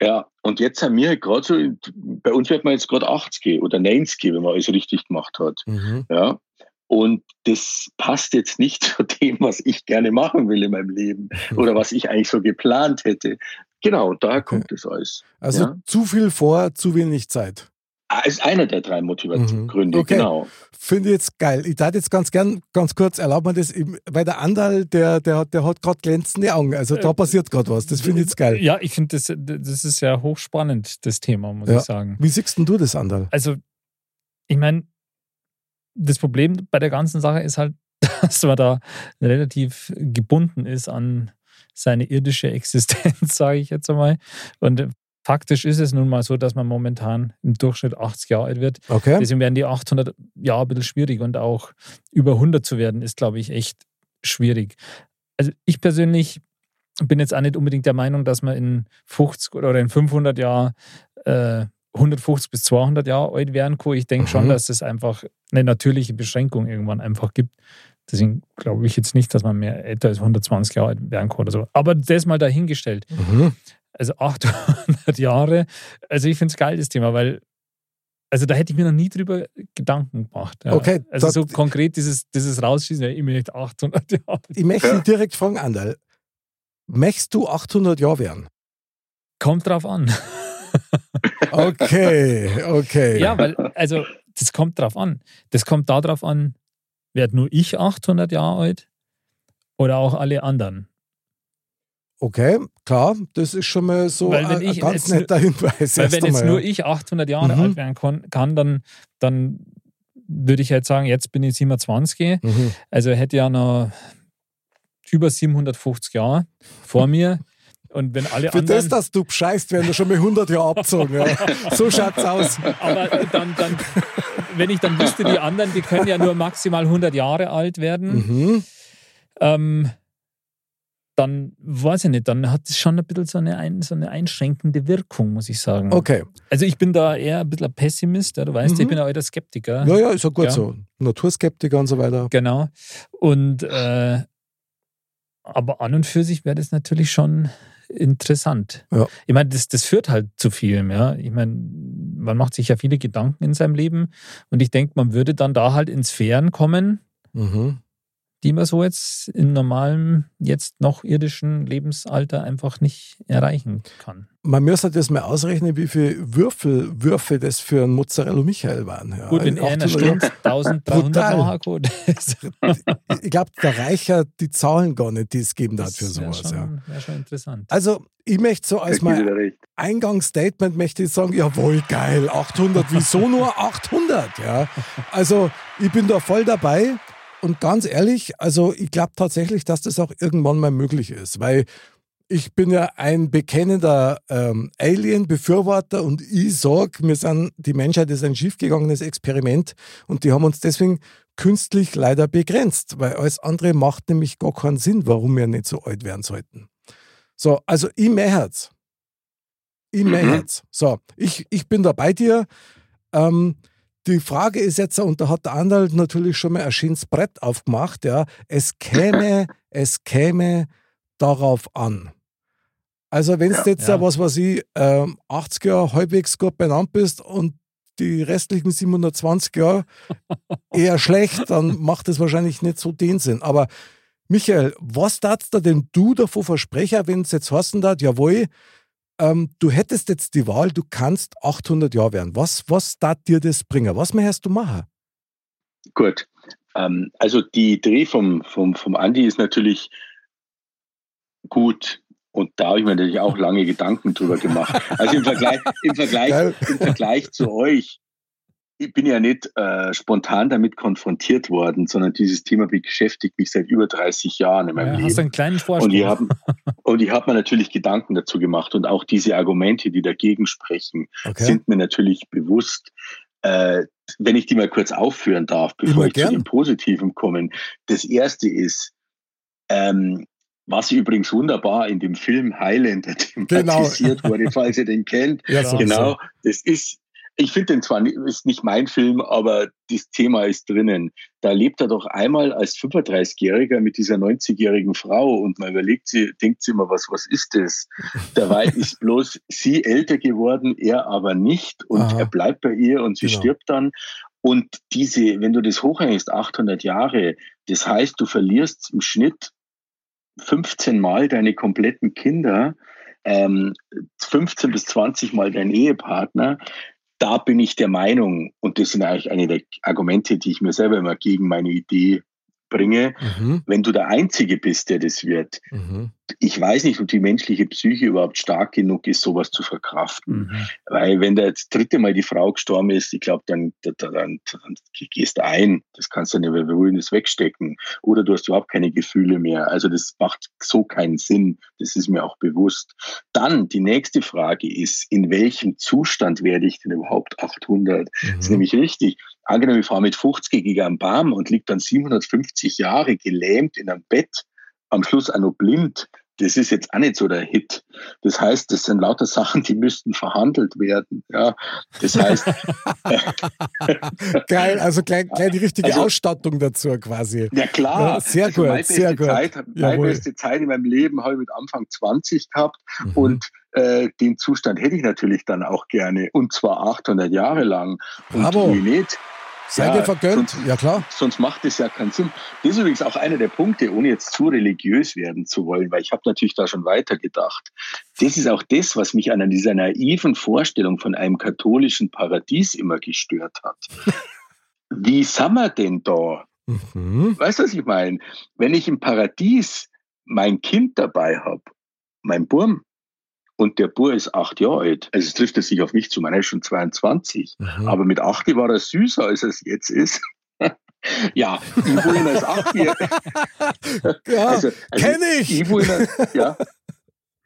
Ja, und jetzt haben wir gerade so, bei uns wird man jetzt gerade 80 oder 90, wenn man alles richtig gemacht hat. Mhm. Ja. Und das passt jetzt nicht zu dem, was ich gerne machen will in meinem Leben oder was ich eigentlich so geplant hätte. Genau, daher kommt das alles. Also Ja. zu viel vor, zu wenig Zeit. Ist einer der drei Mhm. Motivationsgründe, Okay. genau. Finde ich jetzt geil. Ich darf jetzt ganz gern, ganz kurz, erlaubt mir das, weil der Andal, der, der, hat- der hat gerade glänzende Augen. Also da Äh, passiert gerade was. Das finde ich jetzt geil. Ja, ich finde, das, das ist ja hochspannend, das Thema, muss Ja. ich sagen. Wie siehst denn du das, Andal? Also, ich meine, das Problem bei der ganzen Sache ist halt, dass man da relativ gebunden ist an seine irdische Existenz, sage ich jetzt einmal. Und faktisch ist es nun mal so, dass man momentan im Durchschnitt 80 Jahre alt wird. Okay. Deswegen werden die 800 Jahre ein bisschen schwierig und auch über 100 zu werden, ist, glaube ich, echt schwierig. Also ich persönlich bin jetzt auch nicht unbedingt der Meinung, dass man in 50 oder in 500 Jahren äh, 150 bis 200 Jahre alt werden kann. Ich denke schon, Mhm. dass es einfach eine natürliche Beschränkung irgendwann einfach gibt. Deswegen glaube ich jetzt nicht, dass man mehr älter als 120 Jahre alt werden kann oder so. Aber das mal dahingestellt. Mhm. Also 800 Jahre. Also ich finde es geil, das Thema, weil also da hätte ich mir noch nie drüber Gedanken gemacht. Ja. Okay, Also so konkret dieses, dieses Rausschießen, ja, ich möchte 800 Jahre. Ich möchte Ja. direkt fragen, Andal. Möchtest du 800 Jahre werden? Kommt drauf an. Okay, okay. Ja, weil, also das kommt drauf an. Das kommt darauf an, werde nur ich 800 Jahre alt oder auch alle anderen. Okay, klar, das ist schon mal so Weil ein, ein ganz netter Hinweis. Weil wenn jetzt einmal, nur ja. ich 800 Jahre Mhm. alt werden kann, dann, dann würde ich jetzt sagen, jetzt bin ich 27. Mhm. Also hätte ja noch über 750 Jahre vor mir. Und wenn alle Für das, anderen. dass du bescheißt, werden wir schon mal 100 Jahre abgezogen. Ja. So schaut's aus. aber dann, dann, wenn ich dann wüsste, die anderen, die können ja nur maximal 100 Jahre alt werden. Mhm. Ähm, dann weiß ich nicht, dann hat es schon ein bisschen so eine, ein, so eine einschränkende Wirkung, muss ich sagen. Okay. Also ich bin da eher ein bisschen ein Pessimist, ja, du weißt, Mhm. ich bin auch eher Skeptiker. Ja, ja, ist ja gut Ja. so. Naturskeptiker und so weiter. Genau. Und äh, aber an und für sich wäre das natürlich schon interessant. Ja. Ich meine, das, das führt halt zu vielem, ja. Ich meine, man macht sich ja viele Gedanken in seinem Leben und ich denke, man würde dann da halt in Sphären kommen, Mhm. Die man so jetzt in normalem, jetzt noch irdischen Lebensalter einfach nicht erreichen kann. Man müsste das mal ausrechnen, wie viele Würfel, Würfe das für ein Mozzarella Michael waren. Ja, Gut, in einer 800 Stunde 1300 Brutal. Mal gut. Ich glaube, der Reicher die Zahlen gar nicht, die es geben hat Das für wäre sowas. Ja. schon, wär schon interessant. Also, ich möchte so als mein. Eingangsstatement möchte ich sagen, jawohl, geil, 800, wieso nur 800? Ja, also ich bin da voll dabei und ganz ehrlich, also ich glaube tatsächlich, dass das auch irgendwann mal möglich ist, weil ich bin ja ein bekennender ähm, Alien-Befürworter und ich sage, wir sind, die Menschheit ist ein schiefgegangenes Experiment und die haben uns deswegen künstlich leider begrenzt, weil alles andere macht nämlich gar keinen Sinn, warum wir nicht so alt werden sollten. So, also ich mehrherz. Ich mehrherz. So, ich, ich bin da bei dir. Ähm, die Frage ist jetzt, und da hat der Anwalt natürlich schon mal ein schönes Brett aufgemacht, ja, es käme, es käme darauf an. Also wenn du Ja, jetzt, ja. was weiß ich, ähm, 80 Jahre halbwegs gut benannt bist und die restlichen 720 Jahre eher schlecht, dann macht es wahrscheinlich nicht so den Sinn. Aber Michael, was darfst du denn du davon versprechen, wenn es jetzt heißen darf, jawohl, ähm, du hättest jetzt die Wahl, du kannst 800 Jahre werden. Was, was darf dir das bringen? Was möchtest du machen? Gut. Ähm, also die Idee vom, vom, vom Andi ist natürlich gut. Und da habe ich mir natürlich auch lange Gedanken drüber gemacht. Also im Vergleich, im Vergleich, im Vergleich zu euch, ich bin ja nicht äh, spontan damit konfrontiert worden, sondern dieses Thema beschäftigt mich seit über 30 Jahren in meinem Ja, Leben. hast du einen kleinen Vorsprung. Und ich habe hab mir natürlich Gedanken dazu gemacht und auch diese Argumente, die dagegen sprechen, Okay. sind mir natürlich bewusst. Äh, wenn ich die mal kurz aufführen darf, bevor Immer ich gern. zu dem Positiven komme. Das erste ist, ähm, was übrigens wunderbar in dem Film Highlander thematisiert wurde, falls ihr den kennt. Ja. Genau, das ist, ich finde den zwar nicht, ist nicht mein Film, aber das Thema ist drinnen. Da lebt er doch einmal als 35-Jähriger mit dieser 90-jährigen Frau und man überlegt sie, denkt sie immer, was, was ist das? Dabei ist bloß sie älter geworden, er aber nicht und Aha. er bleibt bei ihr und sie Genau. stirbt dann. Und diese, wenn du das hochhängst, 800 Jahre, das heißt, du verlierst im Schnitt 15 Mal deine kompletten Kinder, ähm, 15 bis 20 Mal deinen Ehepartner. Da bin ich der Meinung, und das sind eigentlich eine der Argumente, die ich mir selber immer gegen meine Idee bringe, Mhm, wenn du der Einzige bist, der das wird. mhm. Ich weiß nicht, ob die menschliche Psyche überhaupt stark genug ist, sowas zu verkraften. Mhm. Weil wenn da das dritte Mal die Frau gestorben ist, ich glaube, dann, dann, dann, dann gehst du ein. Das kannst du nicht mehr das wegstecken. Oder du hast überhaupt keine Gefühle mehr. Also das macht so keinen Sinn. Das ist mir auch bewusst. Dann die nächste Frage ist, in welchem Zustand werde ich denn überhaupt 800? Das ist Mhm. nämlich richtig. Angenommen, ich fahre mit 50 gegen einen Baum und liegt dann 750 Jahre gelähmt in einem Bett, am Schluss auch noch blind. Das ist jetzt auch nicht so der Hit. Das heißt, das sind lauter Sachen, die müssten verhandelt werden. Ja, das heißt, Geil, also gleich, gleich die richtige Also- Ausstattung dazu quasi. ja klar. Ja, sehr also gut, meine sehr gut. Zeit, meine Jawohl. beste Zeit in meinem Leben habe ich mit Anfang 20 gehabt Mhm. und äh, den Zustand hätte ich natürlich dann auch gerne und zwar 800 Jahre lang. Und Bravo. wie nicht? Seid Ja, ihr vergönnt? sonst- Ja, klar. Sonst macht es ja keinen Sinn. Das ist übrigens auch einer der Punkte, ohne jetzt zu religiös werden zu wollen, weil ich habe natürlich da schon weitergedacht. Das ist auch das, was mich an dieser naiven Vorstellung von einem katholischen Paradies immer gestört hat. Wie sind wir denn da? Mhm. Weißt du, was ich meine? Wenn ich im Paradies mein Kind dabei habe, mein Burm, und der Bur ist acht Jahre alt, also es trifft es sich auf mich zu, meiner ist schon 22. Mhm. Aber mit 8 war er süßer, als es jetzt ist. ja, ich ihn als 8 ja, also, also kenn ich. Ihn, ja,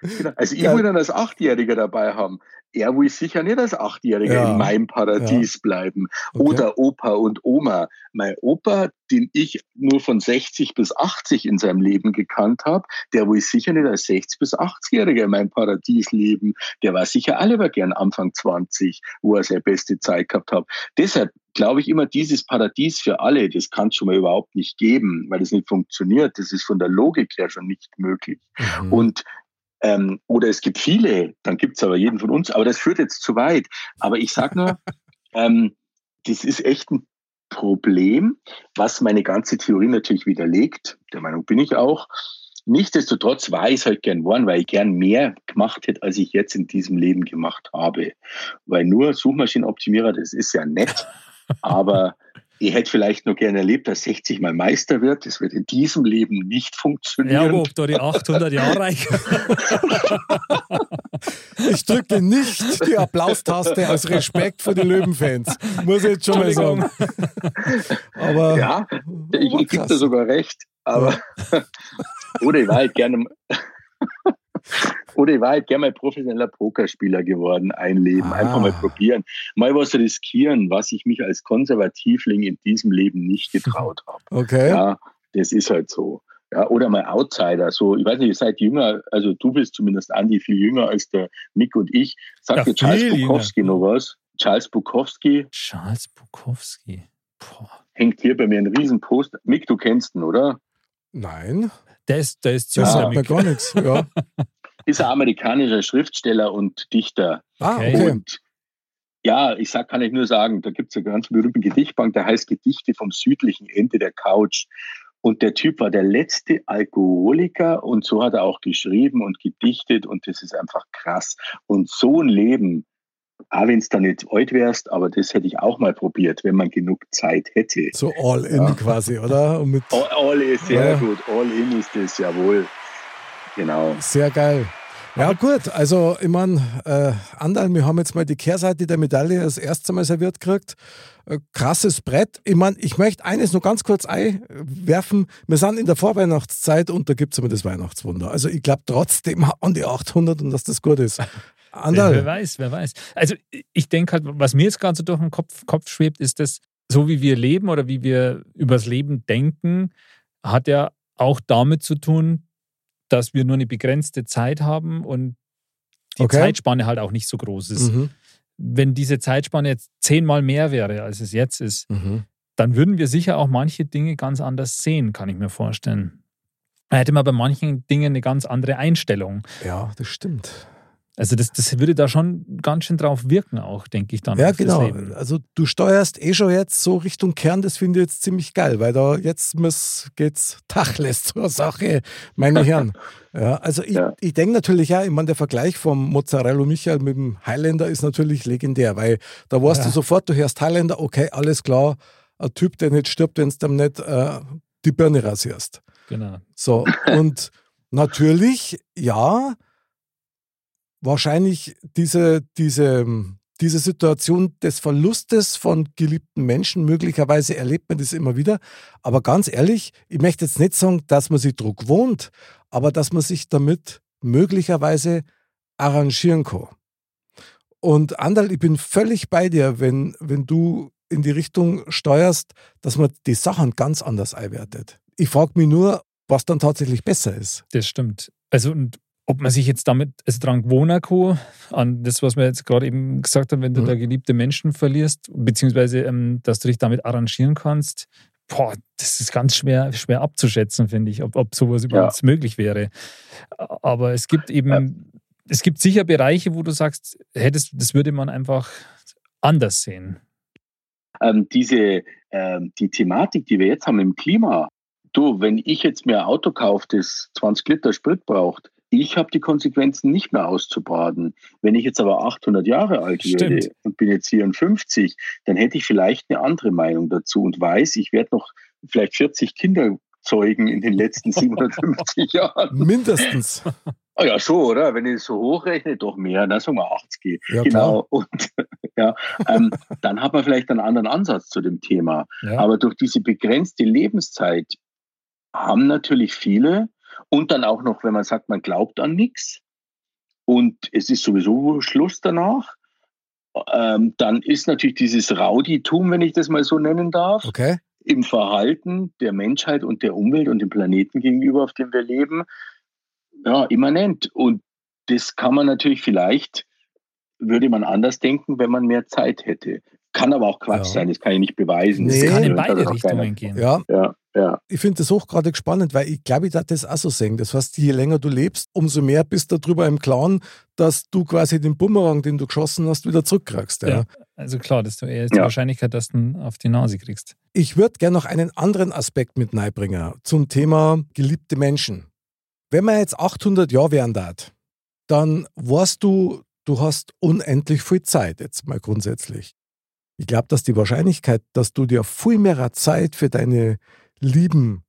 Genau. Also ich Geil. will dann als Achtjähriger dabei haben. Er will sicher nicht als Achtjähriger Ja. in meinem Paradies bleiben. Okay. Oder Opa und Oma. Mein Opa, den ich nur von 60 bis 80 in seinem Leben gekannt habe, der will sicher nicht als 60 bis 80-Jähriger in meinem Paradies leben. Der war sicher alle aber gern Anfang 20, wo er seine beste Zeit gehabt hat. Deshalb glaube ich immer, dieses Paradies für alle, das kann es schon mal überhaupt nicht geben, weil es nicht funktioniert. Das ist von der Logik her schon nicht möglich. Mhm. Und ähm, oder es gibt viele, dann gibt es aber jeden von uns, aber das führt jetzt zu weit. Aber ich sage nur, ähm, das ist echt ein Problem, was meine ganze Theorie natürlich widerlegt. Der Meinung bin ich auch. Nichtsdestotrotz war ich es halt gern geworden, weil ich gern mehr gemacht hätte, als ich jetzt in diesem Leben gemacht habe. Weil nur Suchmaschinenoptimierer, das ist ja nett, aber ich hätte vielleicht noch gerne erlebt, dass 60 mal Meister wird. Das wird in diesem Leben nicht Ja, funktionieren. aber ob da die 800 Jahre reichen. Ich drücke nicht die Applaustaste aus Respekt vor die Löwenfans. Muss ich jetzt schon mal sagen. Aber Ja, ich, ich gebe dir sogar recht, aber oder ich war halt gerne oder ich war halt gerne mal professioneller Pokerspieler geworden, ein Leben, Ah. einfach mal probieren, mal was riskieren, was ich mich als Konservativling in diesem Leben nicht getraut habe. okay. Ja, das ist halt so. Ja, oder mal Outsider. So, ich weiß nicht, ihr seid jünger, also du bist zumindest Andi viel jünger als der Nick und ich. Sagt Ja, dir Charles viel jünger. Bukowski noch was? Charles Bukowski Charles Bukowski. Boah. hängt hier bei mir ein Riesenpost. Mick, du kennst ihn, oder? Nein, Ist, der ist das Ja. sagt mir gar nichts. Ja. ist ein amerikanischer Schriftsteller und Dichter. Ah, Okay. okay. Und ja, ich sag, kann ich nur sagen, da gibt es eine ganz berühmte Gedichtbank, der heißt Gedichte vom südlichen Ende der Couch. Und der Typ war der letzte Alkoholiker und so hat er auch geschrieben und gedichtet und das ist einfach krass. Und so ein Leben, auch wenn es dann nicht alt wärst, aber das hätte ich auch mal probiert, wenn man genug Zeit hätte. So all in Ja. quasi, oder? Mit All, all ist sehr Ja. gut, all in ist das, jawohl. Genau. Sehr geil. Ja, gut, also ich meine, äh, Andal, wir haben jetzt mal die Kehrseite der Medaille das erste Mal serviert gekriegt. Äh, krasses Brett. Ich meine, ich möchte eines nur ganz kurz einwerfen. Wir sind in der Vorweihnachtszeit und da gibt es immer das Weihnachtswunder. Also ich glaube trotzdem an die 800 und dass das gut ist. Wer, wer Andal, weiß, wer weiß. Also ich denke halt, was mir jetzt gerade so durch den Kopf, Kopf schwebt, ist das, so wie wir leben oder wie wir übers Leben denken, hat ja auch damit zu tun, dass wir nur eine begrenzte Zeit haben und die Okay. Zeitspanne halt auch nicht so groß ist. mhm. Wenn diese Zeitspanne jetzt zehnmal mehr wäre, als es jetzt ist, Mhm. dann würden wir sicher auch manche Dinge ganz anders sehen, kann ich mir vorstellen. Da hätte man bei manchen Dingen eine ganz andere Einstellung. ja, das stimmt. Also das, das würde da schon ganz schön drauf wirken, auch, denke ich dann. Ja, genau. Leben. Also du steuerst eh schon jetzt so Richtung Kern, das finde ich jetzt ziemlich geil, weil da jetzt muss, geht's Tachles zur Sache, meine Herren. Ja, also ich, Ja. ich denke natürlich ja, ich meine, der Vergleich vom Mozzarella Michael mit dem Highlander ist natürlich legendär, weil da weißt Ja. du sofort, du hörst Highlander, okay, alles klar, ein Typ, der nicht stirbt, wenn du dem nicht äh, die Birne rasierst. Genau. So, und natürlich, ja, wahrscheinlich diese, diese, diese Situation des Verlustes von geliebten Menschen, möglicherweise erlebt man das immer wieder. Aber ganz ehrlich, ich möchte jetzt nicht sagen, dass man sich Druck wohnt, aber dass man sich damit möglicherweise arrangieren kann. Und Andal, ich bin völlig bei dir, wenn, wenn du in die Richtung steuerst, dass man die Sachen ganz anders einwertet. Ich frage mich nur, was dann tatsächlich besser ist. Das stimmt. Also und ob man sich jetzt damit also dran gewohnen kann, an das, was wir jetzt gerade eben gesagt haben, wenn du Mhm. da geliebte Menschen verlierst, beziehungsweise ähm, dass du dich damit arrangieren kannst, boah, das ist ganz schwer, schwer abzuschätzen, finde ich, ob, ob sowas überhaupt möglich wäre. Aber es gibt eben, es gibt sicher Bereiche, wo du sagst, das, das würde man einfach anders sehen. ähm, diese, ähm, die Thematik, die wir jetzt haben im Klima, du, wenn ich jetzt mir ein Auto kaufe, das 20 Liter Sprit braucht, ich habe die Konsequenzen nicht mehr auszubaden. Wenn ich jetzt aber 800 Jahre alt werde Stimmt. und bin jetzt 54, dann hätte ich vielleicht eine andere Meinung dazu und weiß, ich werde noch vielleicht 40 Kinder zeugen in den letzten 750 Jahren. Mindestens. Ah ja, schon, oder? Wenn ich es so hochrechne, doch mehr, dann sagen wir 80. Ja, genau. Und ja, ähm, dann hat man vielleicht einen anderen Ansatz zu dem Thema. Ja. Aber durch diese begrenzte Lebenszeit haben natürlich viele und dann auch noch, wenn man sagt, man glaubt an nichts, und es ist sowieso Schluss danach, ähm, dann ist natürlich dieses Rauditum, wenn ich das mal so nennen darf, Okay. im Verhalten der Menschheit und der Umwelt und dem Planeten gegenüber, auf dem wir leben, ja, immanent. Und das kann man natürlich vielleicht, würde man anders denken, wenn man mehr Zeit hätte. Kann aber auch Quatsch Ja. sein, das kann ich nicht beweisen. Nee. Es kann in Das beide auch keiner- Richtungen gehen. Ja, Ja, ja. ich finde das hochgradig spannend, weil ich glaube, ich darf das auch so sehen. Das heißt, je länger du lebst, umso mehr bist du darüber im Klaren, dass du quasi den Bumerang, den du geschossen hast, wieder zurückkriegst. Ja. Ja. Also klar, desto eher ist die Ja. Wahrscheinlichkeit, dass du ihn auf die Nase kriegst. Ich würde gerne noch einen anderen Aspekt mit reinbringen zum Thema geliebte Menschen. Wenn man jetzt 800 Jahre darf, dann weißt du, du hast unendlich viel Zeit, jetzt mal grundsätzlich. Ich glaube, dass die Wahrscheinlichkeit, dass du dir viel mehr Zeit für deine Lieben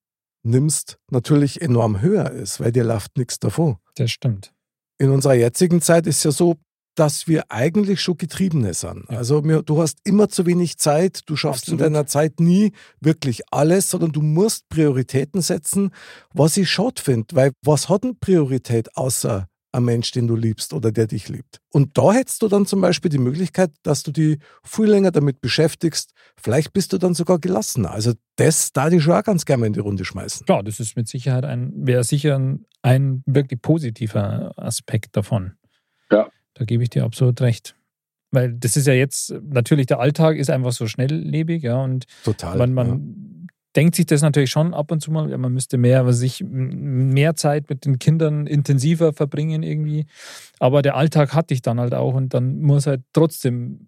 nimmst, natürlich enorm höher ist, weil dir läuft nichts davon. Das stimmt. In unserer jetzigen Zeit ist ja so, dass wir eigentlich schon Getriebene sind. Ja. Also du hast immer zu wenig Zeit, du schaffst Absolut. in deiner Zeit nie wirklich alles, sondern du musst Prioritäten setzen, was ich schade finde, weil was hat denn Priorität außer ein Mensch, den du liebst oder der dich liebt? Und da hättest du dann zum Beispiel die Möglichkeit, dass du die viel länger damit beschäftigst, vielleicht bist du dann sogar gelassener. Also das da die schon auch ganz gerne in die Runde schmeißen. Klar, das ist mit Sicherheit ein, wäre sicher ein, ein wirklich positiver Aspekt davon. Ja. Da gebe ich dir absolut recht. Weil das ist ja jetzt, natürlich der Alltag ist einfach so schnelllebig, ja, und Total. man, man ja. Denkt sich das natürlich schon ab und zu mal, ja, man müsste mehr, was ich, mehr Zeit mit den Kindern intensiver verbringen irgendwie. Aber der Alltag hatte ich dann halt auch und dann muss halt trotzdem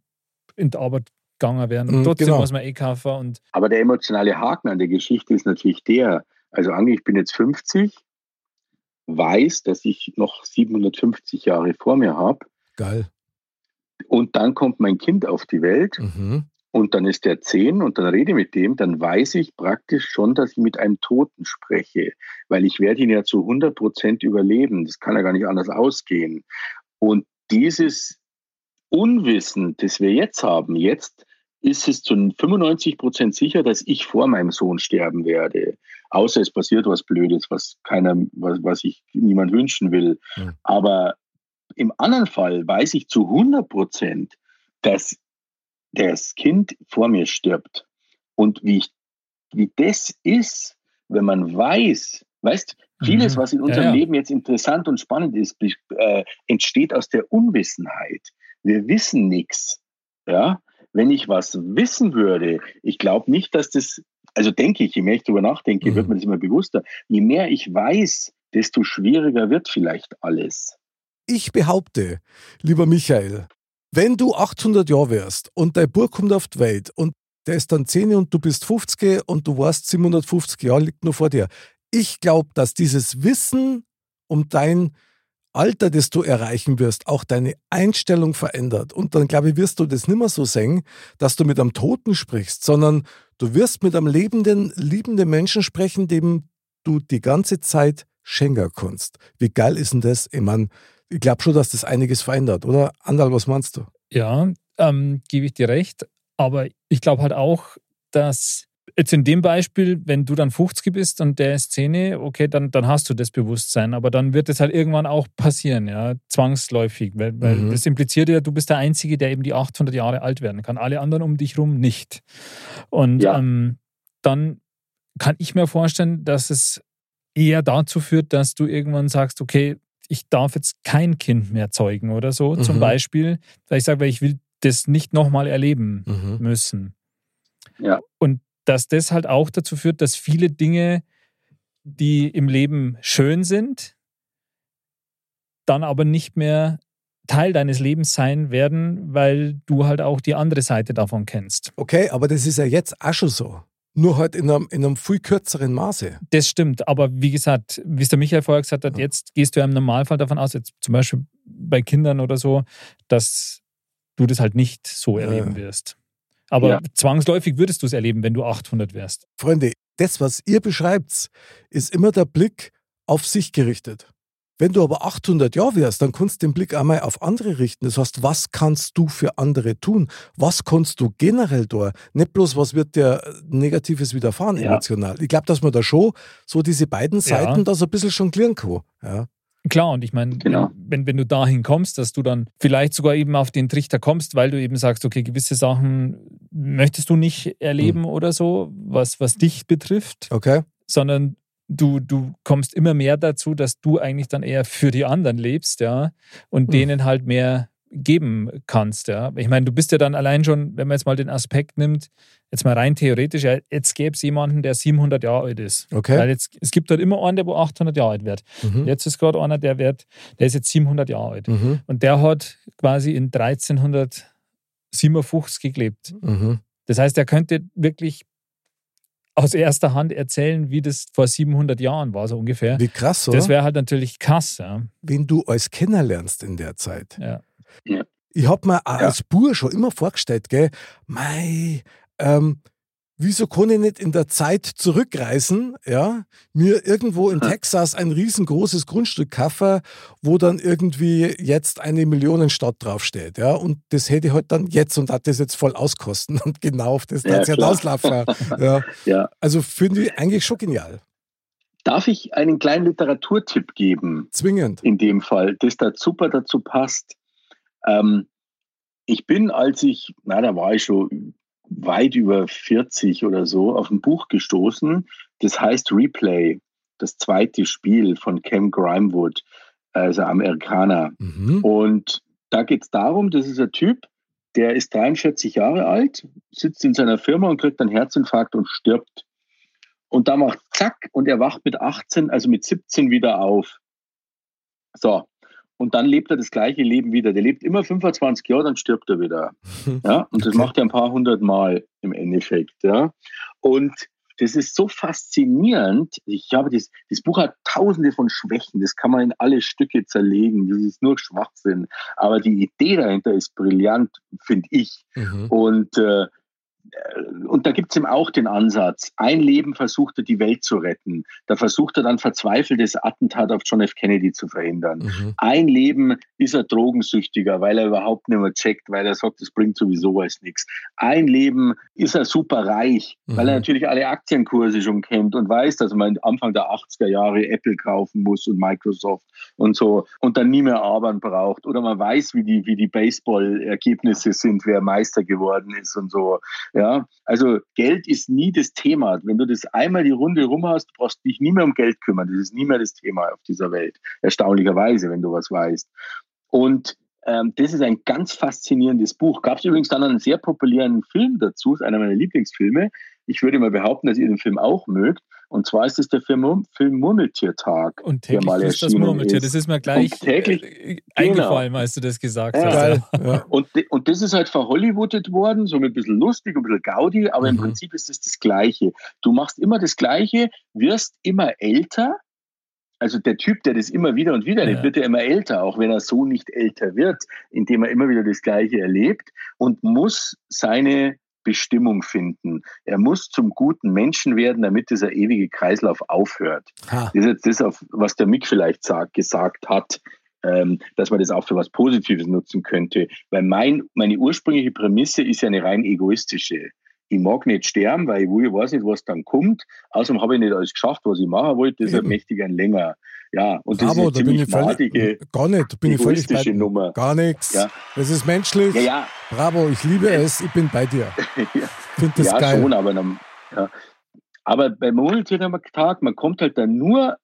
in die Arbeit gegangen werden und Mhm, trotzdem genau. muss man eh kaufen und Aber der emotionale Haken an der Geschichte ist natürlich der, also Ange, ich bin jetzt 50, weiß, dass ich noch 750 Jahre vor mir habe Geil. und dann kommt mein Kind auf die Welt Mhm. Und dann ist der 10 und dann rede mit dem, dann weiß ich praktisch schon, dass ich mit einem Toten spreche, weil ich werde ihn ja zu 100 Prozent überleben. Das kann ja gar nicht anders ausgehen. Und dieses Unwissen, das wir jetzt haben, jetzt ist es zu 95 Prozent sicher, dass ich vor meinem Sohn sterben werde. Außer es passiert was Blödes, was keiner, was, was ich niemand wünschen will. Mhm. Aber im anderen Fall weiß ich zu 100 Prozent, dass das Kind vor mir stirbt. Und wie, ich, wie das ist, wenn man weiß, weißt, vieles, Mhm. was in Ja, unserem ja. Leben jetzt interessant und spannend ist, äh, entsteht aus der Unwissenheit. Wir wissen nichts. Ja, wenn ich was wissen würde, ich glaube nicht, dass das, also denke ich, je mehr ich darüber nachdenke, Mhm. wird mir das immer bewusster. Je mehr ich weiß, desto schwieriger wird vielleicht alles. Ich behaupte, lieber Michael, wenn du 800 Jahre wärst und dein Bub kommt auf die Welt und der ist dann 10 und du bist 50 und du weißt, 750 Jahre liegt nur vor dir. Ich glaube, dass dieses Wissen um dein Alter, das du erreichen wirst, auch deine Einstellung verändert. Und dann, glaube ich, wirst du das nicht mehr so sehen, dass du mit einem Toten sprichst, sondern du wirst mit einem lebenden, liebenden Menschen sprechen, dem du die ganze Zeit schenken kannst. Wie geil ist denn das? Ich meine, ich glaube schon, dass das einiges verändert, oder? Andal, was meinst du? Ja, ähm, gebe ich dir recht. Aber ich glaube halt auch, dass jetzt in dem Beispiel, wenn du dann 50 bist und der ist 10, okay, dann, dann hast du das Bewusstsein. Aber dann wird es halt irgendwann auch passieren, ja, zwangsläufig. Weil, weil Mhm. das impliziert ja, du bist der Einzige, der eben die 800 Jahre alt werden kann. Alle anderen um dich rum nicht. Und Ja. ähm, dann kann ich mir vorstellen, dass es eher dazu führt, dass du irgendwann sagst, okay, ich darf jetzt kein Kind mehr zeugen oder so, zum Mhm. Beispiel, weil ich sage, weil ich will das nicht nochmal erleben Mhm. müssen. Ja. Und dass das halt auch dazu führt, dass viele Dinge, die im Leben schön sind, dann aber nicht mehr Teil deines Lebens sein werden, weil du halt auch die andere Seite davon kennst. Okay, aber das ist ja jetzt auch schon so. Nur halt in einem, in einem viel kürzeren Maße. Das stimmt, aber wie gesagt, wie es der Michael vorher gesagt hat, Ja. jetzt gehst du ja im Normalfall davon aus, jetzt zum Beispiel bei Kindern oder so, dass du das halt nicht so Ja. erleben wirst. Aber Ja. zwangsläufig würdest du es erleben, wenn du 800 wärst. Freunde, das, was ihr beschreibt, ist immer der Blick auf sich gerichtet. Wenn du aber 800 Jahre wärst, dann kannst du den Blick einmal auf andere richten. Das heißt, was kannst du für andere tun? Was kannst du generell da? Nicht bloß, was wird dir Negatives widerfahren Ja. emotional. Ich glaube, dass man da schon so diese beiden Ja. Seiten da so ein bisschen jonglieren kann. Ja. Klar, und ich meine, Genau. wenn, wenn du dahin kommst, dass du dann vielleicht sogar eben auf den Trichter kommst, weil du eben sagst, okay, gewisse Sachen möchtest du nicht erleben oder so, was, was dich betrifft, Okay. sondern du, du kommst immer mehr dazu, dass du eigentlich dann eher für die anderen lebst, ja, und Mhm. denen halt mehr geben kannst, ja. Ich meine, du bist ja dann allein schon, wenn man jetzt mal den Aspekt nimmt, jetzt mal rein theoretisch, ja, jetzt gäbe es jemanden, der 700 Jahre alt ist. Okay. Weil jetzt, es gibt halt immer einen, der wo 800 Jahre alt wird. Mhm. Jetzt ist gerade einer, der wird, der ist jetzt 700 Jahre alt. Mhm. Und der hat quasi in 1357 gelebt. Mhm. Das heißt, er könnte wirklich aus erster Hand erzählen, wie das vor 700 Jahren war, so ungefähr. Wie krass, oder? Das wäre halt natürlich krass. Ja. Wen du alles kennenlernst in der Zeit. Ja. Ich hab mir auch als Bur schon immer vorgestellt, gell, mei, ähm, wieso kann ich nicht in der Zeit zurückreisen, ja, mir irgendwo in Texas ein riesengroßes Grundstück kaufen, wo dann irgendwie jetzt eine Millionenstadt draufsteht, ja, und das hätte ich halt dann jetzt und hat das jetzt voll auskosten und genau auf das Ja, klar. auslaufen. ja. Ja. Also finde ich eigentlich schon genial. Darf ich einen kleinen Literaturtipp geben? Zwingend. in dem Fall, das da super dazu passt. Ähm, ich bin, als ich, na, da war ich schon weit über 40 oder so, auf ein Buch gestoßen, das heißt Replay, das zweite Spiel von Cam Grimewood, also Amerikaner. Mhm. Und da geht es darum, das ist ein Typ, der ist 43 Jahre alt, sitzt in seiner Firma und kriegt einen Herzinfarkt und stirbt. Und da macht zack und er wacht mit 18, also mit 17 wieder auf. So. Und dann lebt er das gleiche Leben wieder. Der lebt immer 25 Jahre, dann stirbt er wieder. Ja, und das macht er ein paar hundert Mal im Endeffekt. Ja. Und das ist so faszinierend. Ich habe das, das Buch hat tausende von Schwächen. Das kann man in alle Stücke zerlegen. Das ist nur Schwachsinn. Aber die Idee dahinter ist brillant, finde ich. Mhm. Und, äh, und da gibt es ihm auch den Ansatz. Ein Leben versucht er, die Welt zu retten. Da versucht er dann verzweifelt, das Attentat auf John F. Kennedy zu verhindern. Mhm. Ein Leben ist er drogensüchtiger, weil er überhaupt nicht mehr checkt, weil er sagt, das bringt sowieso alles nichts. Ein Leben ist er super reich, weil er Mhm. natürlich alle Aktienkurse schon kennt und weiß, dass man Anfang der 80er Jahre Apple kaufen muss und Microsoft und so und dann nie mehr arbeiten braucht. Oder man weiß, wie die, wie die Baseball-Ergebnisse sind, wer Meister geworden ist und so. Ja, also Geld ist nie das Thema. Wenn du das einmal die Runde rum hast, brauchst du dich nie mehr um Geld kümmern. Das ist nie mehr das Thema auf dieser Welt. Erstaunlicherweise, wenn du was weißt. Und ähm, das ist ein ganz faszinierendes Buch. Gab es übrigens dann einen sehr populären Film dazu, ist einer meiner Lieblingsfilme. Ich würde mal behaupten, dass ihr den Film auch mögt. Und zwar ist es der Film, Film Murmeltiertag. Und der täglich mal ist das Murmeltier. ist. Das ist mir gleich Und täglich- äh, eingefallen, als du das gesagt Ja. hast. Ja. Und, und das ist halt verhollywoodet worden, so mit ein bisschen lustig, ein bisschen Gaudi, aber im Mhm. Prinzip ist es das Gleiche. Du machst immer das Gleiche, wirst immer älter. Also der Typ, der das immer wieder und wieder erlebt, Ja. wird ja immer älter, auch wenn er so nicht älter wird, indem er immer wieder das Gleiche erlebt und muss seine Bestimmung finden. Er muss zum guten Menschen werden, damit dieser ewige Kreislauf aufhört. Ha. Das ist jetzt das, auf was der Mick vielleicht sagt, gesagt hat, ähm, dass man das auch für was Positives nutzen könnte. Weil mein, meine ursprüngliche Prämisse ist ja eine rein egoistische. Ich mag nicht sterben, weil ich weiß nicht, was dann kommt. Außerdem habe ich nicht alles geschafft, was ich machen wollte. Deshalb möchte ich ein länger. Ja, und das Bravo, ist eine bin ziemlich madige, gar nicht, bin ich völlig bei Nummer. Gar nichts. Ja. Das ist menschlich. Ja, ja, Bravo, ich liebe es, ich bin bei dir. ja. Finde das ja, geil. schon, aber, dann, ja. aber beim Murmeltiertag, man kommt halt dann nur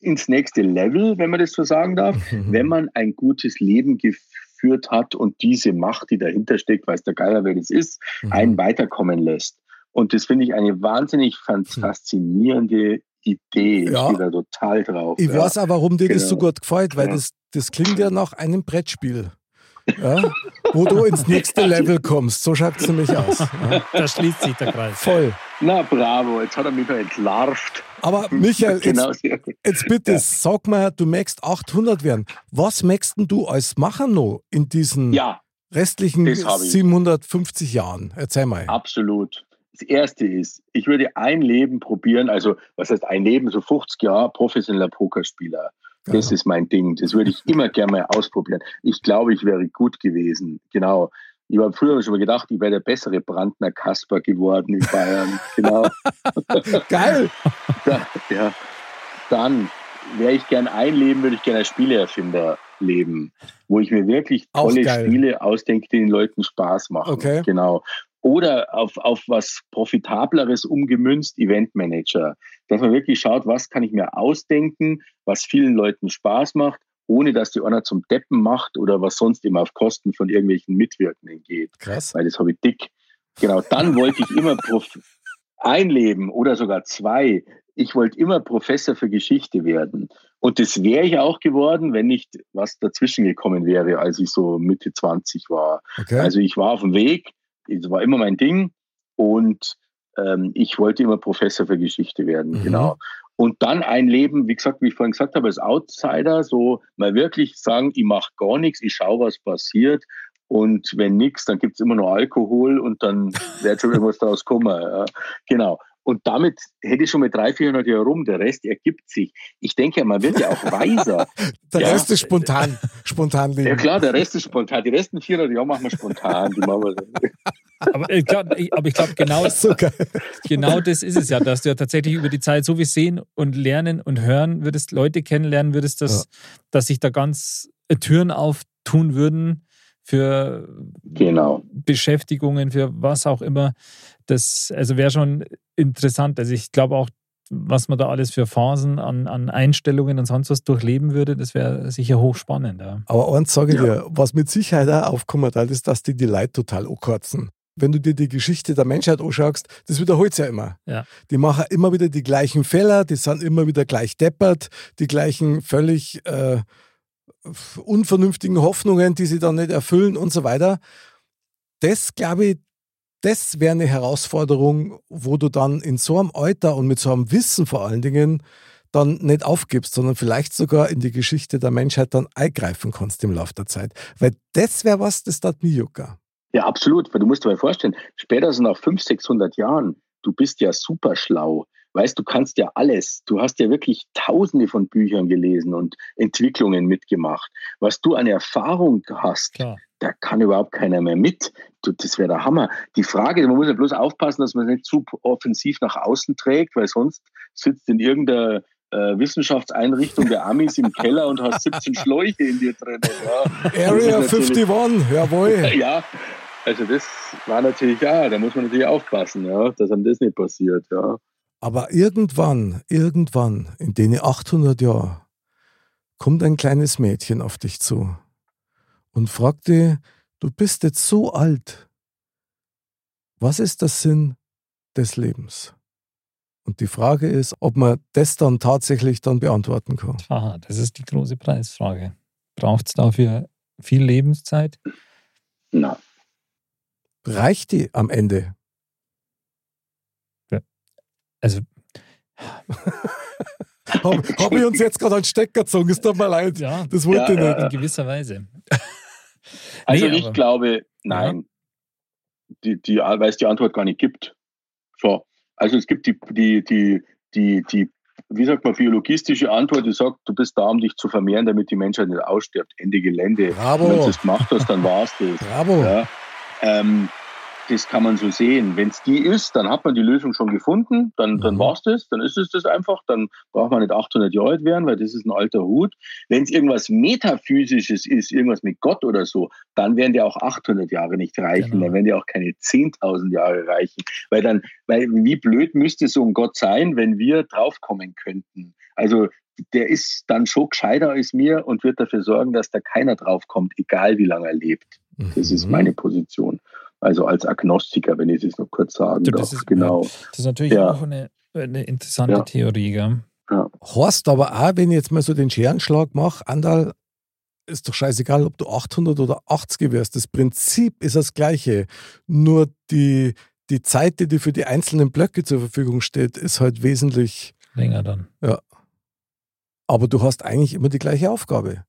ins nächste Level, wenn man das so sagen darf, wenn man ein gutes Leben geführt hat und diese Macht, die dahinter steckt, weiß der Geier, wer das ist, Mhm. einen weiterkommen lässt. Und das finde ich eine wahnsinnig fan- faszinierende Idee. Ja. Ich stehe da total drauf. Ich ja. weiß auch, warum dir das so Genau. gut gefällt, weil Ja. das, das klingt ja nach einem Brettspiel. Ja? Wo du ins nächste Level kommst. So schaut es nämlich aus. Ja? Da schließt sich der Kreis. Voll. Na bravo, jetzt hat er mich noch entlarvt. Aber Michael, jetzt, genau, jetzt bitte Ja. sag mal, du möchtest 800 werden. Was möchtest denn du als Macher noch in diesen Ja, restlichen das hab ich. 750 Jahren? Erzähl mal. Absolut. Das erste ist, ich würde ein Leben probieren, also was heißt ein Leben, so 50 Jahre professioneller Pokerspieler. Das Ja. ist mein Ding. Das würde ich immer gerne mal ausprobieren. Ich glaube, ich wäre gut gewesen. Genau. Ich habe früher schon mal gedacht, ich wäre der bessere Brandner Kasper geworden in Bayern. genau. Geil. Da, ja. Dann, wäre ich gern ein Leben, würde ich gerne als Spieleerfinder leben, wo ich mir wirklich tolle. Spiele ausdenke, die den Leuten Spaß machen. Okay. Genau. Oder auf, auf was Profitableres umgemünzt, Eventmanager. Dass man wirklich schaut, was kann ich mir ausdenken, was vielen Leuten Spaß macht, ohne dass die einer zum Deppen macht oder was sonst immer auf Kosten von irgendwelchen Mitwirkenden geht Krass. weil das habe ich dick. Genau, dann wollte ich immer Prof ein Leben oder sogar zwei. Ich wollte immer Professor für Geschichte werden. Und das wäre ich auch geworden, wenn nicht was dazwischen gekommen wäre, als ich so Mitte 20 war. Okay. Also ich war auf dem Weg, das war immer mein Ding und ähm, ich wollte immer Professor für Geschichte werden, Mhm. genau. Und dann ein Leben, wie gesagt, wie ich vorhin gesagt habe, als Outsider, so mal wirklich sagen, ich mache gar nichts, ich schaue, was passiert. Und wenn nichts, dann gibt's immer noch Alkohol und dann wird schon irgendwas draus kommen. Ja. Genau. Und damit hätte ich schon mit 300, 400 Jahren rum, der Rest ergibt sich. Ich denke, man wird ja auch weiser. Der ja. Rest ist spontan. Spontan Ja klar, der Rest ist spontan. Die resten 400 Jahre machen wir spontan. Die machen wir so. Aber ich glaube, glaub, genau, So genau das ist es ja, dass du ja tatsächlich über die Zeit so viel sehen und lernen und hören würdest, Leute kennenlernen würdest, dass, dass sich da ganz äh, Türen auftun würden für Genau. Beschäftigungen, für was auch immer. Das also wäre schon interessant. Also ich glaube auch, was man da alles für Phasen an, an Einstellungen und sonst was durchleben würde, das wäre sicher hochspannend. Ja. Aber eins sage ich Ja. dir, was mit Sicherheit auch aufkommen hat, ist, dass die die Leute total ankotzen. Wenn du dir die Geschichte der Menschheit anschaust, das wiederholt ja immer. Ja. Die machen immer wieder die gleichen Fehler, die sind immer wieder gleich deppert, die gleichen völlig äh, unvernünftigen Hoffnungen, die sie dann nicht erfüllen und so weiter. Das, glaube ich, das wäre eine Herausforderung, wo du dann in so einem Alter und mit so einem Wissen vor allen Dingen dann nicht aufgibst, sondern vielleicht sogar in die Geschichte der Menschheit dann eingreifen kannst im Laufe der Zeit. Weil das wäre was, das tat mir jucker. Ja, absolut. Du musst dir mal vorstellen, spätestens nach 500, 600 Jahren, du bist ja super schlau. Weißt, du kannst ja alles. Du hast ja wirklich tausende von Büchern gelesen und Entwicklungen mitgemacht. Was du an Erfahrung hast, Klar. da kann überhaupt keiner mehr mit. Du, das wäre der Hammer. Die Frage, man muss ja bloß aufpassen, dass man es nicht zu offensiv nach außen trägt, weil sonst sitzt in irgendeiner äh, Wissenschaftseinrichtung der Amis im Keller und hast 17 Schläuche in dir drin. Ja. Area Das ist natürlich- 51, jawohl. Ja, also das war natürlich, ja, da muss man natürlich aufpassen, ja, dass einem das nicht passiert, ja. Aber irgendwann, irgendwann, in den 800 Jahren, kommt ein kleines Mädchen auf dich zu und fragt dich, du bist jetzt so alt. Was ist der Sinn des Lebens? Und die Frage ist, ob man das dann tatsächlich dann beantworten kann. Aha, das ist die große Preisfrage. Braucht es dafür viel Lebenszeit? Na, Reicht die am Ende? Also, Habe hab ich uns jetzt gerade einen Stecker gezogen, es tut mir leid. ja, Das wollte Ja, ich nicht. ja. in gewisser Weise. also Nee, ich aber- glaube, nein, die, die, weil es die Antwort gar nicht gibt. So, also es gibt die, die, die, die, die, wie sagt man, biologistische Antwort, die sagt, du bist da, um dich zu vermehren, damit die Menschheit nicht ausstirbt. Ende Gelände. Bravo. Wenn du das gemacht hast, dann war's das. Bravo. Ja, ähm, das kann man so sehen. Wenn es die ist, dann hat man die Lösung schon gefunden, dann, dann Mhm. war es das, dann ist es das einfach, dann braucht man nicht 800 Jahre alt werden, weil das ist ein alter Hut. Wenn es irgendwas Metaphysisches ist, irgendwas mit Gott oder so, dann werden die auch 800 Jahre nicht reichen, Genau. dann werden die auch keine 10.000 Jahre reichen. Weil dann, weil wie blöd müsste so ein Gott sein, wenn wir draufkommen könnten? Also der ist dann schon gescheiter als mir und wird dafür sorgen, dass da keiner draufkommt, egal wie lange er lebt. Das ist Mhm. meine Position. Also als Agnostiker, wenn ich es noch kurz sagen Du, darf. das ist- genau. Das ist natürlich Ja. auch eine, eine interessante Ja. Theorie. Gell? Horst aber auch, wenn ich jetzt mal so den Scherenschlag mache, Andal, ist doch scheißegal, ob du 800 oder 80 wirst. Das Prinzip ist das gleiche. Nur die, die Zeit, die dir für die einzelnen Blöcke zur Verfügung steht, ist halt wesentlich. Länger dann. Aber du hast eigentlich immer die gleiche Aufgabe.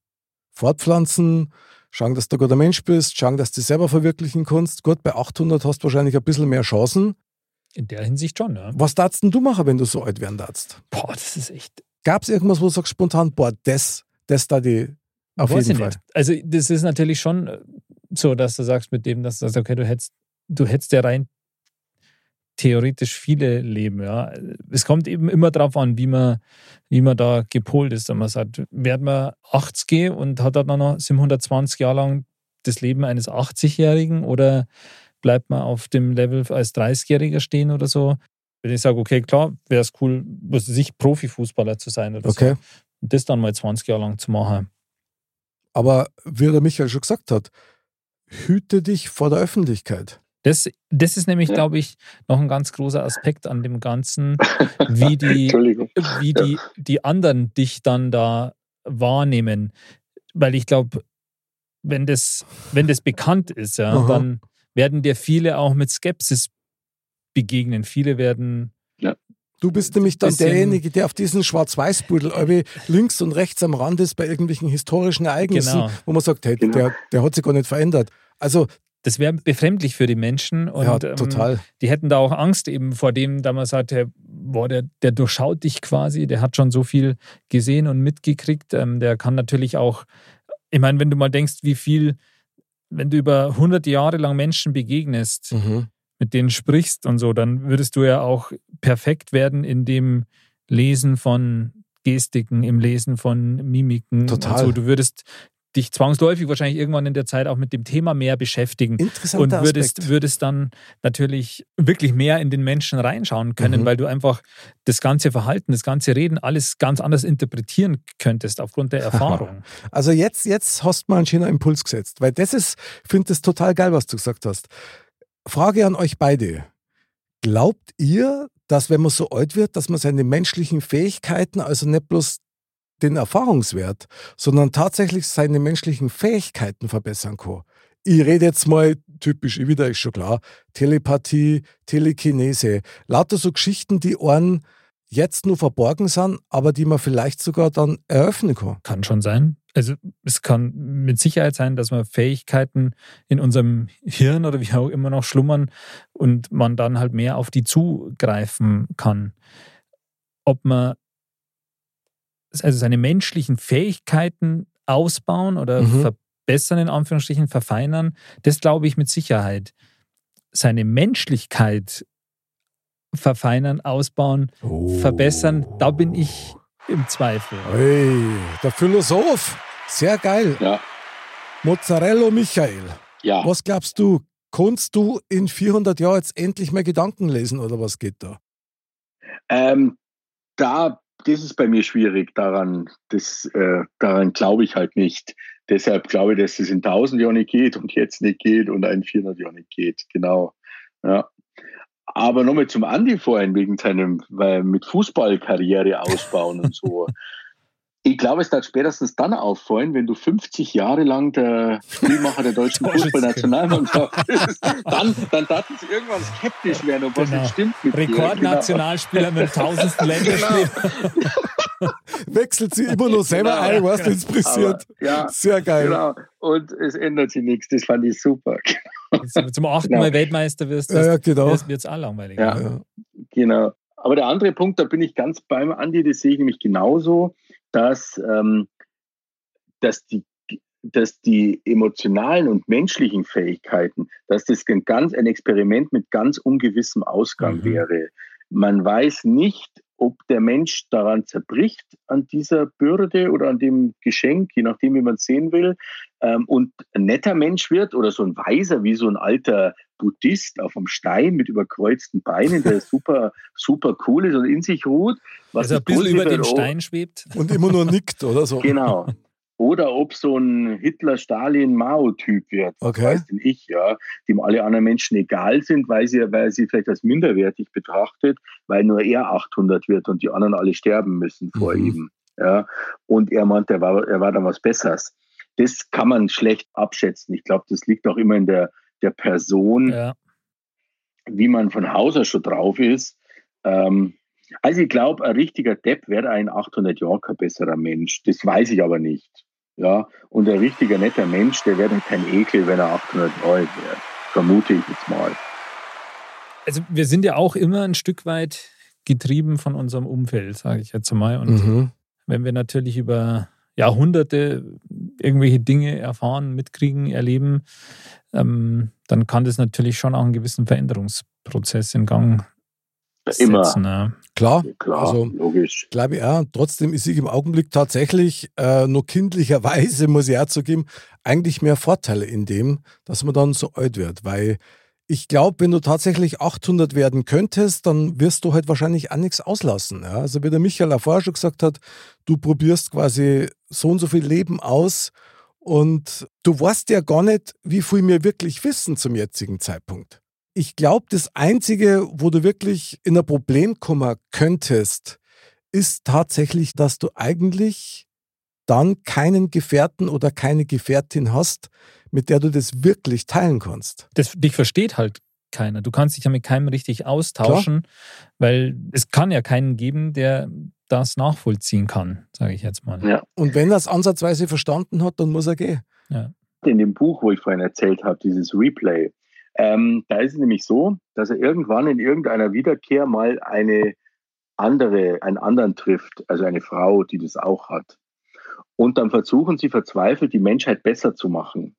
Fortpflanzen, schauen, dass du ein guter Mensch bist, schauen, dass du dich selber verwirklichen kannst. Gut, bei 800 hast du wahrscheinlich ein bisschen mehr Chancen. In der Hinsicht schon, ja. Was darfst denn du machen, wenn du so alt werden darfst? Boah, das ist echt. Gab es irgendwas, wo du sagst spontan, boah, das, das da die auf Weiß jeden ich Fall. nicht. Also, das ist natürlich schon so, dass du sagst, mit dem, dass du sagst, okay, du hättest, du hättest ja rein theoretisch viele leben. Ja. Es kommt eben immer darauf an, wie man, wie man da gepolt ist. Wenn man sagt, werden wir 80 und hat dann noch 720 Jahre lang das Leben eines 80-Jährigen oder bleibt man auf dem Level als 30-Jähriger stehen oder so? Wenn ich sage, okay, klar, wäre es cool, was weiß ich, Profifußballer zu sein oder Okay. so. Und das dann mal 20 Jahre lang zu machen. Aber wie der Michael schon gesagt hat, hüte dich vor der Öffentlichkeit. Das, das ist nämlich, Ja. glaube ich, noch ein ganz großer Aspekt an dem Ganzen, wie die, wie die, die anderen dich dann da wahrnehmen. Weil ich glaube, wenn das, wenn das bekannt ist, ja, Aha. dann werden dir viele auch mit Skepsis begegnen. Viele werden, Du bist nämlich dann derjenige, der auf diesen Schwarz-Weiß-Pudel links und rechts am Rand ist bei irgendwelchen historischen Ereignissen, Genau. wo man sagt, hey, Genau. der, der hat sich gar nicht verändert. Also, das wäre befremdlich für die Menschen. Und ja, ähm, total. die hätten da auch Angst eben vor dem, da man sagt, hey, boah, der, der durchschaut dich quasi, der hat schon so viel gesehen und mitgekriegt. Ähm, der kann natürlich auch, ich meine, wenn du mal denkst, wie viel, wenn du über hunderte Jahre lang Menschen begegnest, Mhm. mit denen sprichst und so, dann würdest du ja auch perfekt werden in dem Lesen von Gestiken, im Lesen von Mimiken. Total. Und so. Du würdest dich zwangsläufig wahrscheinlich irgendwann in der Zeit auch mit dem Thema mehr beschäftigen und Interessanter würdest, Aspekt. würdest dann natürlich wirklich mehr in den Menschen reinschauen können, Mhm. weil du einfach das ganze Verhalten, das ganze Reden, alles ganz anders interpretieren könntest aufgrund der Erfahrung. Also jetzt, jetzt hast du mal einen schönen Impuls gesetzt, weil das ist, ich finde das total geil, was du gesagt hast. Frage an euch beide. Glaubt ihr, dass wenn man so alt wird, dass man seine menschlichen Fähigkeiten, also nicht bloß den Erfahrungswert, sondern tatsächlich seine menschlichen Fähigkeiten verbessern kann? Ich rede jetzt mal typisch, ich wieder ist schon klar, Telepathie, Telekinese, lauter so Geschichten, die einen jetzt nur verborgen sind, aber die man vielleicht sogar dann eröffnen kann. Kann schon sein. Also es kann mit Sicherheit sein, dass man Fähigkeiten in unserem Hirn oder wie auch immer noch schlummern und man dann halt mehr auf die zugreifen kann. Ob man also seine menschlichen Fähigkeiten ausbauen oder Mhm. verbessern, in Anführungsstrichen, verfeinern, das glaube ich mit Sicherheit. Seine Menschlichkeit verfeinern, ausbauen, verbessern, da bin ich im Zweifel. Hey, der Philosoph. Sehr geil. Ja, Mozzarella Michael. ja. Was glaubst du? Kannst du in 400 Jahren jetzt endlich mehr Gedanken lesen oder was geht da? Ähm, da, das ist bei mir schwierig. Daran, das, äh, daran glaube ich halt nicht. Deshalb glaube ich, dass es in 1000 Jahren nicht geht und jetzt nicht geht und in 400 Jahren nicht geht. Genau. Ja. Aber nochmal zum Andi vorhin wegen seinem, weil mit Fußballkarriere ausbauen und so. Ich glaube, es wird spätestens dann auffallen, wenn du 50 Jahre lang der Spielmacher der deutschen. Fußballnationalmannschaft bist. Dann, dann darf es irgendwann skeptisch werden, ob was Genau. nicht stimmt mit dir. Genau. Rekordnationalspieler mit dem tausendsten Länderspiel. Wechselt sie immer nur selber Genau. ein, was Aber, passiert. ja, Sehr geil. genau. Und es ändert sich nichts. Das fand ich super. Du zum achten Genau. Mal Weltmeister wirst, Ja, ja, genau. wird es auch langweilig. Ja. Ja. Genau. Aber der andere Punkt, da bin ich ganz beim Andi, das sehe ich nämlich genauso, dass, ähm, dass, die, dass die emotionalen und menschlichen Fähigkeiten, dass das ein ganz ein Experiment mit ganz ungewissem Ausgang Mhm. wäre. Man weiß nicht, ob der Mensch daran zerbricht, an dieser Bürde oder an dem Geschenk, je nachdem, wie man es sehen will, ähm, und ein netter Mensch wird oder so ein Weiser, wie so ein alter Buddhist auf einem Stein mit überkreuzten Beinen, der super, super cool ist und in sich ruht. Was Also ein bisschen über dem Stein schwebt. Und immer nur nickt oder so. Genau. Oder ob so ein Hitler-Stalin-Mao-Typ wird. Was Okay. weiß denn ich, ja. Dem alle anderen Menschen egal sind, weil sie, weil sie vielleicht als minderwertig betrachtet, weil nur er 800 wird und die anderen alle sterben müssen vor Mhm. ihm. Ja. Und er meint, er war, er war dann was Besseres. Das kann man schlecht abschätzen. Ich glaube, das liegt auch immer in der, der Person Ja. wie man von Haus aus schon drauf ist. Ähm, also ich glaube, ein richtiger Depp wäre ein 800 Jahre kein besserer Mensch. Das weiß ich aber nicht. Ja, und ein richtiger netter Mensch, der wäre dann kein Ekel, wenn er 800 Jahre alt wäre. Vermute ich jetzt mal. Also wir sind ja auch immer ein Stück weit getrieben von unserem Umfeld, sage ich jetzt mal. Und Mhm. wenn wir natürlich über Jahrhunderte irgendwelche Dinge erfahren, mitkriegen, erleben, ähm, dann kann das natürlich schon auch einen gewissen Veränderungsprozess Prozess in Gang Immer. setzen. Ja. Klar, Klar, Also- logisch. glaube ich auch. Trotzdem ist ich im Augenblick tatsächlich äh, nur kindlicherweise, muss ich auch zugeben, eigentlich mehr Vorteile in dem, dass man dann so alt wird. Weil ich glaube, wenn du tatsächlich 800 werden könntest, dann wirst du halt wahrscheinlich auch nichts auslassen. Ja? Also wie der Michael vorher schon gesagt hat, du probierst quasi so und so viel Leben aus und du weißt ja gar nicht, wie viel wir wirklich wissen zum jetzigen Zeitpunkt. Ich glaube, das Einzige, wo du wirklich in ein Problem kommen könntest, ist tatsächlich, dass du eigentlich dann keinen Gefährten oder keine Gefährtin hast, mit der du das wirklich teilen kannst. Das, dich versteht halt keiner. Du kannst dich ja mit keinem richtig austauschen, weil es kann ja keinen geben, der das nachvollziehen kann, sage ich jetzt mal. Ja. Und wenn er es ansatzweise verstanden hat, dann muss er gehen. in dem Buch, wo ich vorhin erzählt habe, dieses Replay, ähm, da ist es nämlich so, dass er irgendwann in irgendeiner Wiederkehr mal eine andere, einen anderen trifft, also eine Frau, die das auch hat. Und dann versuchen sie verzweifelt, die Menschheit besser zu machen,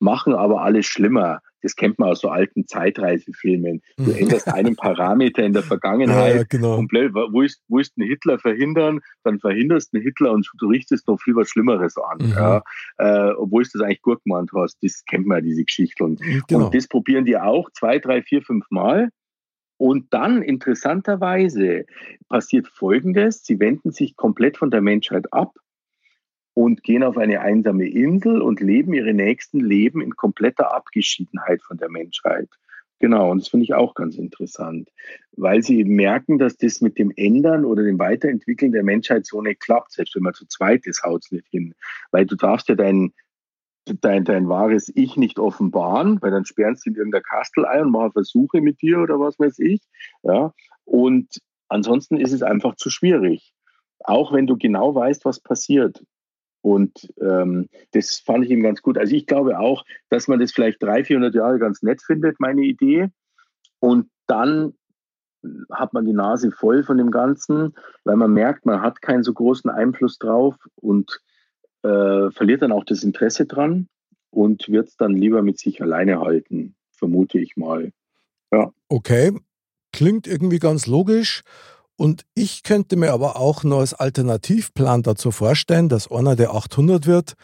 machen aber alles schlimmer. Das kennt man aus so alten Zeitreisefilmen. Du Mhm. änderst einen Parameter in der Vergangenheit genau. komplett, wo ist, wo ist ein Hitler verhindern, dann verhinderst du einen Hitler und du richtest noch viel was Schlimmeres an. Mhm. Ja, äh, obwohl du das eigentlich gut gemeint hast. Das kennt man ja, diese Geschichte. Und, genau. und das probieren die auch zwei, drei, vier, fünf Mal. Und dann interessanterweise passiert Folgendes. Sie wenden sich komplett von der Menschheit ab und gehen auf eine einsame Insel und leben ihre nächsten Leben in kompletter Abgeschiedenheit von der Menschheit. Genau, und das finde ich auch ganz interessant, weil sie eben merken, dass das mit dem Ändern oder dem Weiterentwickeln der Menschheit so nicht klappt, selbst wenn man zu zweit ist, haut es nicht hin. Weil du darfst ja dein, dein, dein wahres Ich nicht offenbaren, weil dann sperren sie in irgendeiner Kastel ein und machen Versuche mit dir oder was weiß ich. Ja? Und ansonsten ist es einfach zu schwierig. Auch wenn du genau weißt, was passiert. Und ähm, das fand ich ihm ganz gut. Also ich glaube auch, dass man das vielleicht 300, 400 Jahre ganz nett findet, meine Idee. Und dann hat man die Nase voll von dem Ganzen, weil man merkt, man hat keinen so großen Einfluss drauf und äh, verliert dann auch das Interesse dran und wird es dann lieber mit sich alleine halten, vermute ich mal. Okay, klingt irgendwie ganz logisch. Und ich könnte mir aber auch noch als Alternativplan dazu vorstellen, dass einer der 800 wird.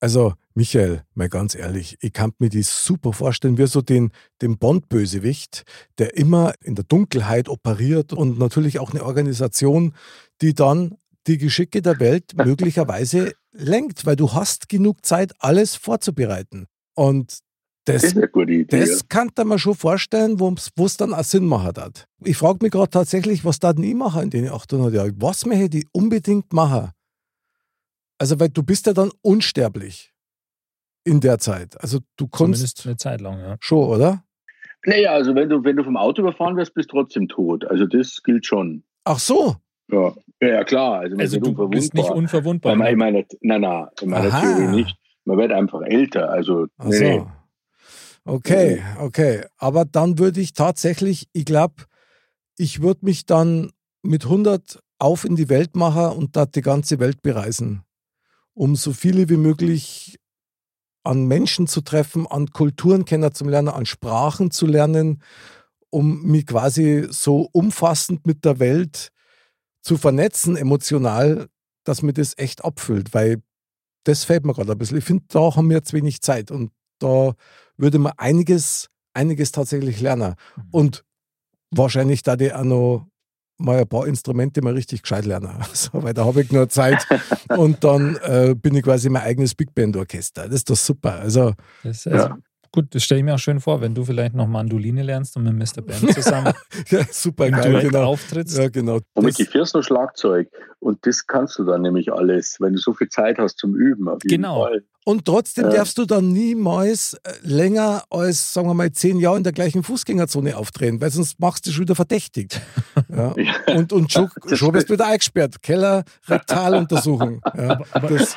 Also, Michael, mal ganz ehrlich, ich kann mir die super vorstellen, wie so den, den Bond-Bösewicht, der immer in der Dunkelheit operiert und natürlich auch eine Organisation, die dann die Geschicke der Welt möglicherweise lenkt, weil du hast genug Zeit, alles vorzubereiten. Und Das das ist eine gute Idee. das kann man schon vorstellen, wo es dann auch Sinn machen hat. Ich frage mich gerade tatsächlich, was da nie machen in den 800 Jahren. Was möchte ich unbedingt machen? Also, weil du bist ja dann unsterblich in der Zeit. Also, du Zumindest kannst eine Zeit lang, ja. schon, oder? naja, also wenn du, wenn du vom Auto überfahren wirst, bist du trotzdem tot. Also das gilt schon. Ach so. Ja, ja, ja klar. Also, Also du bist nicht unverwundbar. unverwundbar. Weil man, in meiner, na, na, in meiner Aha. Theorie nicht. Man wird einfach älter. Also, Ach nee, so. Okay, okay. Aber dann würde ich tatsächlich, ich glaube, ich würde mich dann mit 100 auf in die Welt machen und da die ganze Welt bereisen, um so viele wie möglich an Menschen zu treffen, an Kulturen kennenzulernen, an Sprachen zu lernen, um mich quasi so umfassend mit der Welt zu vernetzen, emotional, dass mir das echt abfüllt, weil das fällt mir gerade ein bisschen. Ich finde, da haben wir jetzt wenig Zeit und da würde man einiges, einiges tatsächlich lernen. Und wahrscheinlich da die auch noch mal ein paar Instrumente mal richtig gescheit lernen. Also, weil da habe ich nur Zeit und dann äh, bin ich quasi mein eigenes Big Band Orchester. Das ist doch super. Also, Das, also, Ja. Gut, das stelle ich mir auch schön vor, wenn du vielleicht noch Mandoline lernst und mit Mr. Ben zusammen ja, super geil, genau. auftrittst. Ja, genau. Und mit Gefäß noch Schlagzeug. Und das kannst du dann nämlich alles, wenn du so viel Zeit hast zum Üben. Auf jeden Genau. Fall. und trotzdem Ja. darfst du dann niemals äh, länger als, sagen wir mal, zehn Jahre in der gleichen Fußgängerzone auftreten, weil sonst machst du dich wieder verdächtigt. Ja. Ja. Und, und schon, schon bist du wieder eingesperrt. Keller, Rektaluntersuchung. Ja, aber- das,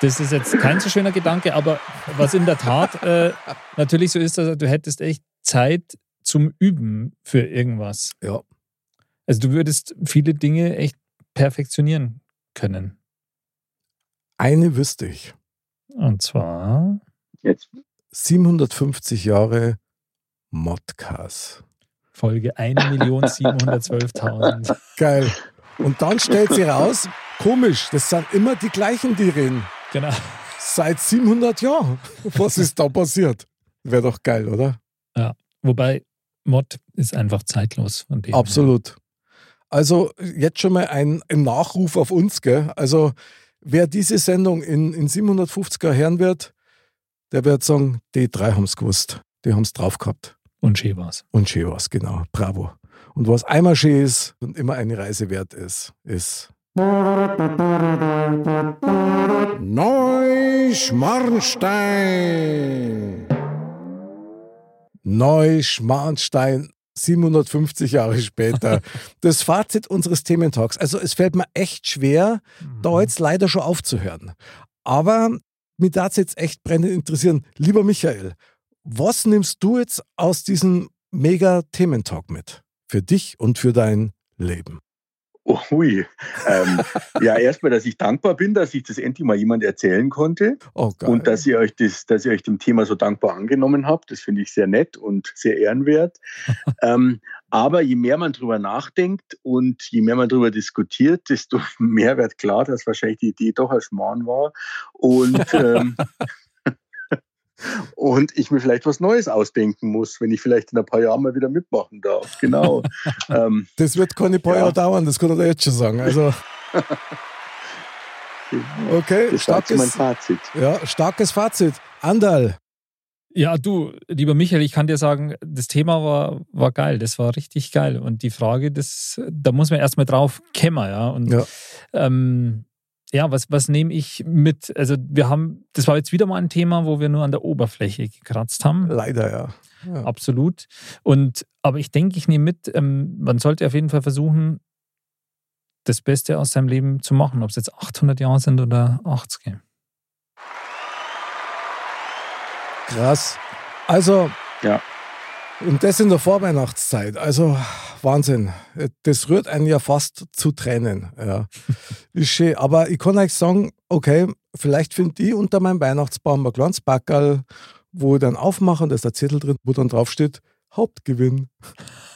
Das ist jetzt kein so schöner Gedanke, aber was in der Tat äh, natürlich so ist, dass du hättest echt Zeit zum Üben für irgendwas. ja. Also du würdest viele Dinge echt perfektionieren können. Eine wüsste ich. Und zwar, Jetzt 750 Jahre Modcast. Folge 1.712.000. Geil. Und dann stellt sie raus, komisch, das sind immer die gleichen, die reden. Genau. Seit 700 Jahren. Was ist da passiert? Wäre doch geil, oder? Ja. Wobei Mod ist einfach zeitlos. Von dem her. Absolut. Also jetzt schon mal ein, ein Nachruf auf uns, gell? Also wer diese Sendung in, in 750er hören wird, der wird sagen, die drei haben es gewusst. Die haben es drauf gehabt. Und schön war's. Und schön war's, genau. Bravo. Und was einmal schön ist und immer eine Reise wert ist, ist Neuschmarnstein. Neuschmarnstein, 750 Jahre später. Das Fazit unseres Thementalks. Also es fällt mir echt schwer, da jetzt leider schon aufzuhören. Aber mich darf jetzt echt brennend interessieren. Lieber Michael, was nimmst du jetzt aus diesem mega Thementalk mit? Für dich und für dein Leben. Ui. Ähm, ja, erstmal, dass ich dankbar bin, dass ich das endlich mal jemand erzählen konnte Oh und dass ihr euch das, dass ihr euch dem Thema so dankbar angenommen habt. Das finde ich sehr nett und sehr ehrenwert. ähm, aber je mehr man drüber nachdenkt und je mehr man drüber diskutiert, desto mehr wird klar, dass wahrscheinlich die Idee doch ein Schmarrn war und ähm, und ich mir vielleicht was Neues ausdenken muss, wenn ich vielleicht in ein paar Jahren mal wieder mitmachen darf. Genau. ähm, das wird keine paar Ja. Jahre dauern, das kann ich jetzt schon sagen. Also, okay, das jetzt mein starkes, Fazit. ja, starkes Fazit. Andal, Ja, du, lieber Michael, ich kann dir sagen, das Thema war, war geil. Das war richtig geil. Und die Frage, das, da muss man erstmal drauf kämmer, ja. Und Ja. ähm, ja, was, was nehme ich mit? Also, wir haben, das war jetzt wieder mal ein Thema, wo wir nur an der Oberfläche gekratzt haben. leider ja. ja. Absolut. Und aber ich denke, ich nehme mit, ähm, man sollte auf jeden Fall versuchen, das Beste aus seinem Leben zu machen, ob es jetzt 800 Jahre sind oder 80. Krass. Also, Ja. Und das in der Vorweihnachtszeit. Also, Wahnsinn. Das rührt einen ja fast zu Tränen. Ja. Ist schön. Aber ich kann euch sagen, okay, vielleicht finde ich unter meinem Weihnachtsbaum ein kleines Backerl, wo ich dann aufmache und da ist der Zettel drin, wo dann drauf steht, Hauptgewinn.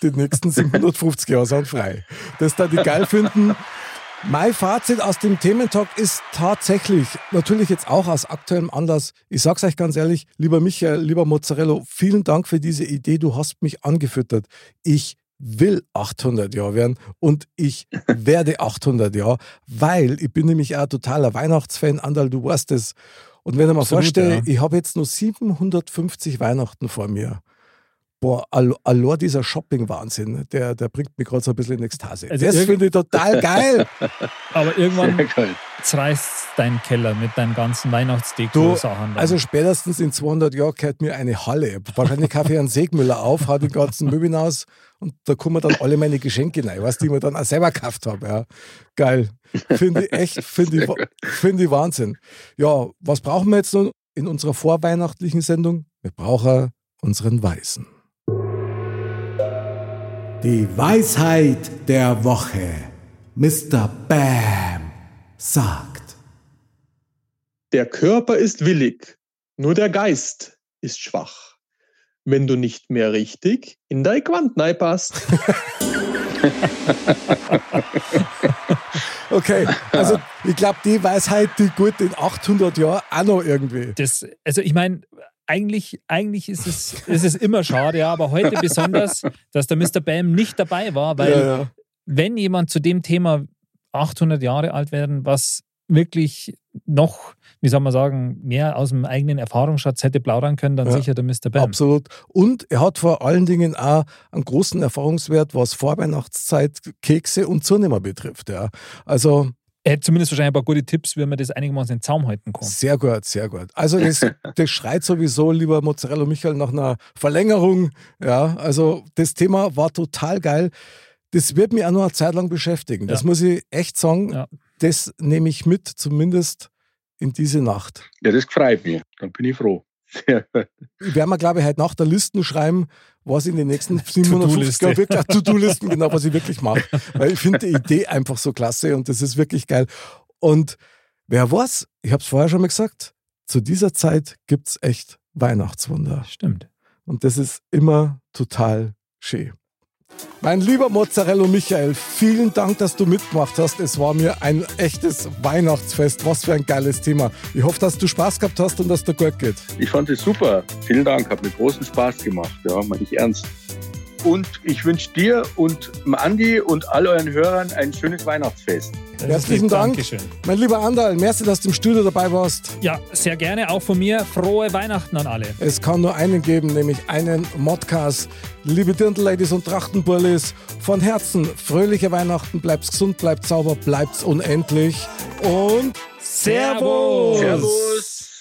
Die nächsten 750 Jahre sind frei. Das da die geil finden. Mein Fazit aus dem Thementalk ist tatsächlich, natürlich jetzt auch aus aktuellem Anlass, ich sag's euch ganz ehrlich, lieber Michael, lieber Mozzarella, vielen Dank für diese Idee, du hast mich angefüttert. Ich will 800 Jahre werden und ich werde 800 Jahre, weil ich bin nämlich auch ein totaler Weihnachtsfan, Andal, du weißt es. Und wenn ich mir Absolut, vorstelle, ja. ich habe jetzt nur 750 Weihnachten vor mir. Boah, all- allein dieser Shopping-Wahnsinn, der, der bringt mich gerade so ein bisschen in Ekstase. Also das finde ich total geil. Aber irgendwann zerreißt dein Keller mit deinen ganzen Weihnachtsdeko-Sachen. also spätestens in 200 Jahren gehört mir eine Halle. Wahrscheinlich kaufe ich einen Segmüller auf, hau die ganzen Möbel hinaus und da kommen dann alle meine Geschenke rein, was die ich mir dann auch selber gekauft habe. Ja. Geil. Finde ich echt, finde ich, finde ich Wahnsinn. Ja, was brauchen wir jetzt noch in unserer vorweihnachtlichen Sendung? Wir brauchen unseren Weißen. Die Weisheit der Woche. Mr. Bam sagt. Der Körper ist willig, nur der Geist ist schwach. Wenn du nicht mehr richtig in dein Quantnei passt. Okay, also ich glaube, die Weisheit, die gut in 800 Jahren auch noch irgendwie. das, also ich meine, eigentlich, eigentlich ist, es, ist es immer schade, ja, aber heute besonders, dass der Mr. Bam nicht dabei war, weil ja, ja. wenn jemand zu dem Thema 800 Jahre alt werden, was wirklich noch, wie soll man sagen, mehr aus dem eigenen Erfahrungsschatz hätte plaudern können, dann Ja, sicher der Mr. Bam. Absolut. Und er hat vor allen Dingen auch einen großen Erfahrungswert, was Vorweihnachtszeit, Kekse und Zunehmer betrifft. Ja. Also Er hätte zumindest wahrscheinlich ein paar gute Tipps, wie man das einigermaßen in den Zaum halten kann. sehr gut, sehr gut. Also das, das schreit sowieso, lieber Mozzarella Michael, nach einer Verlängerung. Ja, also das Thema war total geil. Das wird mich auch noch eine Zeit lang beschäftigen. Das Ja. muss ich echt sagen. Ja. Das nehme ich mit, zumindest in diese Nacht. Ja, das freut mich. Dann bin ich froh. Sehr gut. Ich werde mir, glaube ich, heute nach der Listen schreiben, was in den nächsten 750 To-Do-Liste. Jahren wirklich, To-Do-Listen, genau, was ich wirklich mache. Weil ich finde die Idee einfach so klasse und das ist wirklich geil. Und wer weiß, ich habe es vorher schon mal gesagt, zu dieser Zeit gibt es echt Weihnachtswunder. Stimmt. Und das ist immer total schön. Mein lieber Mozzarella Michael, vielen Dank, dass du mitgemacht hast. Es war mir ein echtes Weihnachtsfest. Was für ein geiles Thema. Ich hoffe, dass du Spaß gehabt hast und dass dir gut geht. Ich fand es super. Vielen Dank, hat mir großen Spaß gemacht. Ja, meine ich ernst. Und ich wünsche dir und dem Andi und all euren Hörern ein schönes Weihnachtsfest. Das Herzlichen lieb, Dank. Dankeschön. Mein lieber Andal, merci, dass du im Studio dabei warst. Ja, sehr gerne. Auch von mir frohe Weihnachten an alle. Es kann nur einen geben, nämlich einen Modcast. Liebe Dirndl-Ladies und Trachtenbullis, von Herzen fröhliche Weihnachten, bleibt's gesund, bleibt sauber, bleibt's unendlich und Servus! Servus!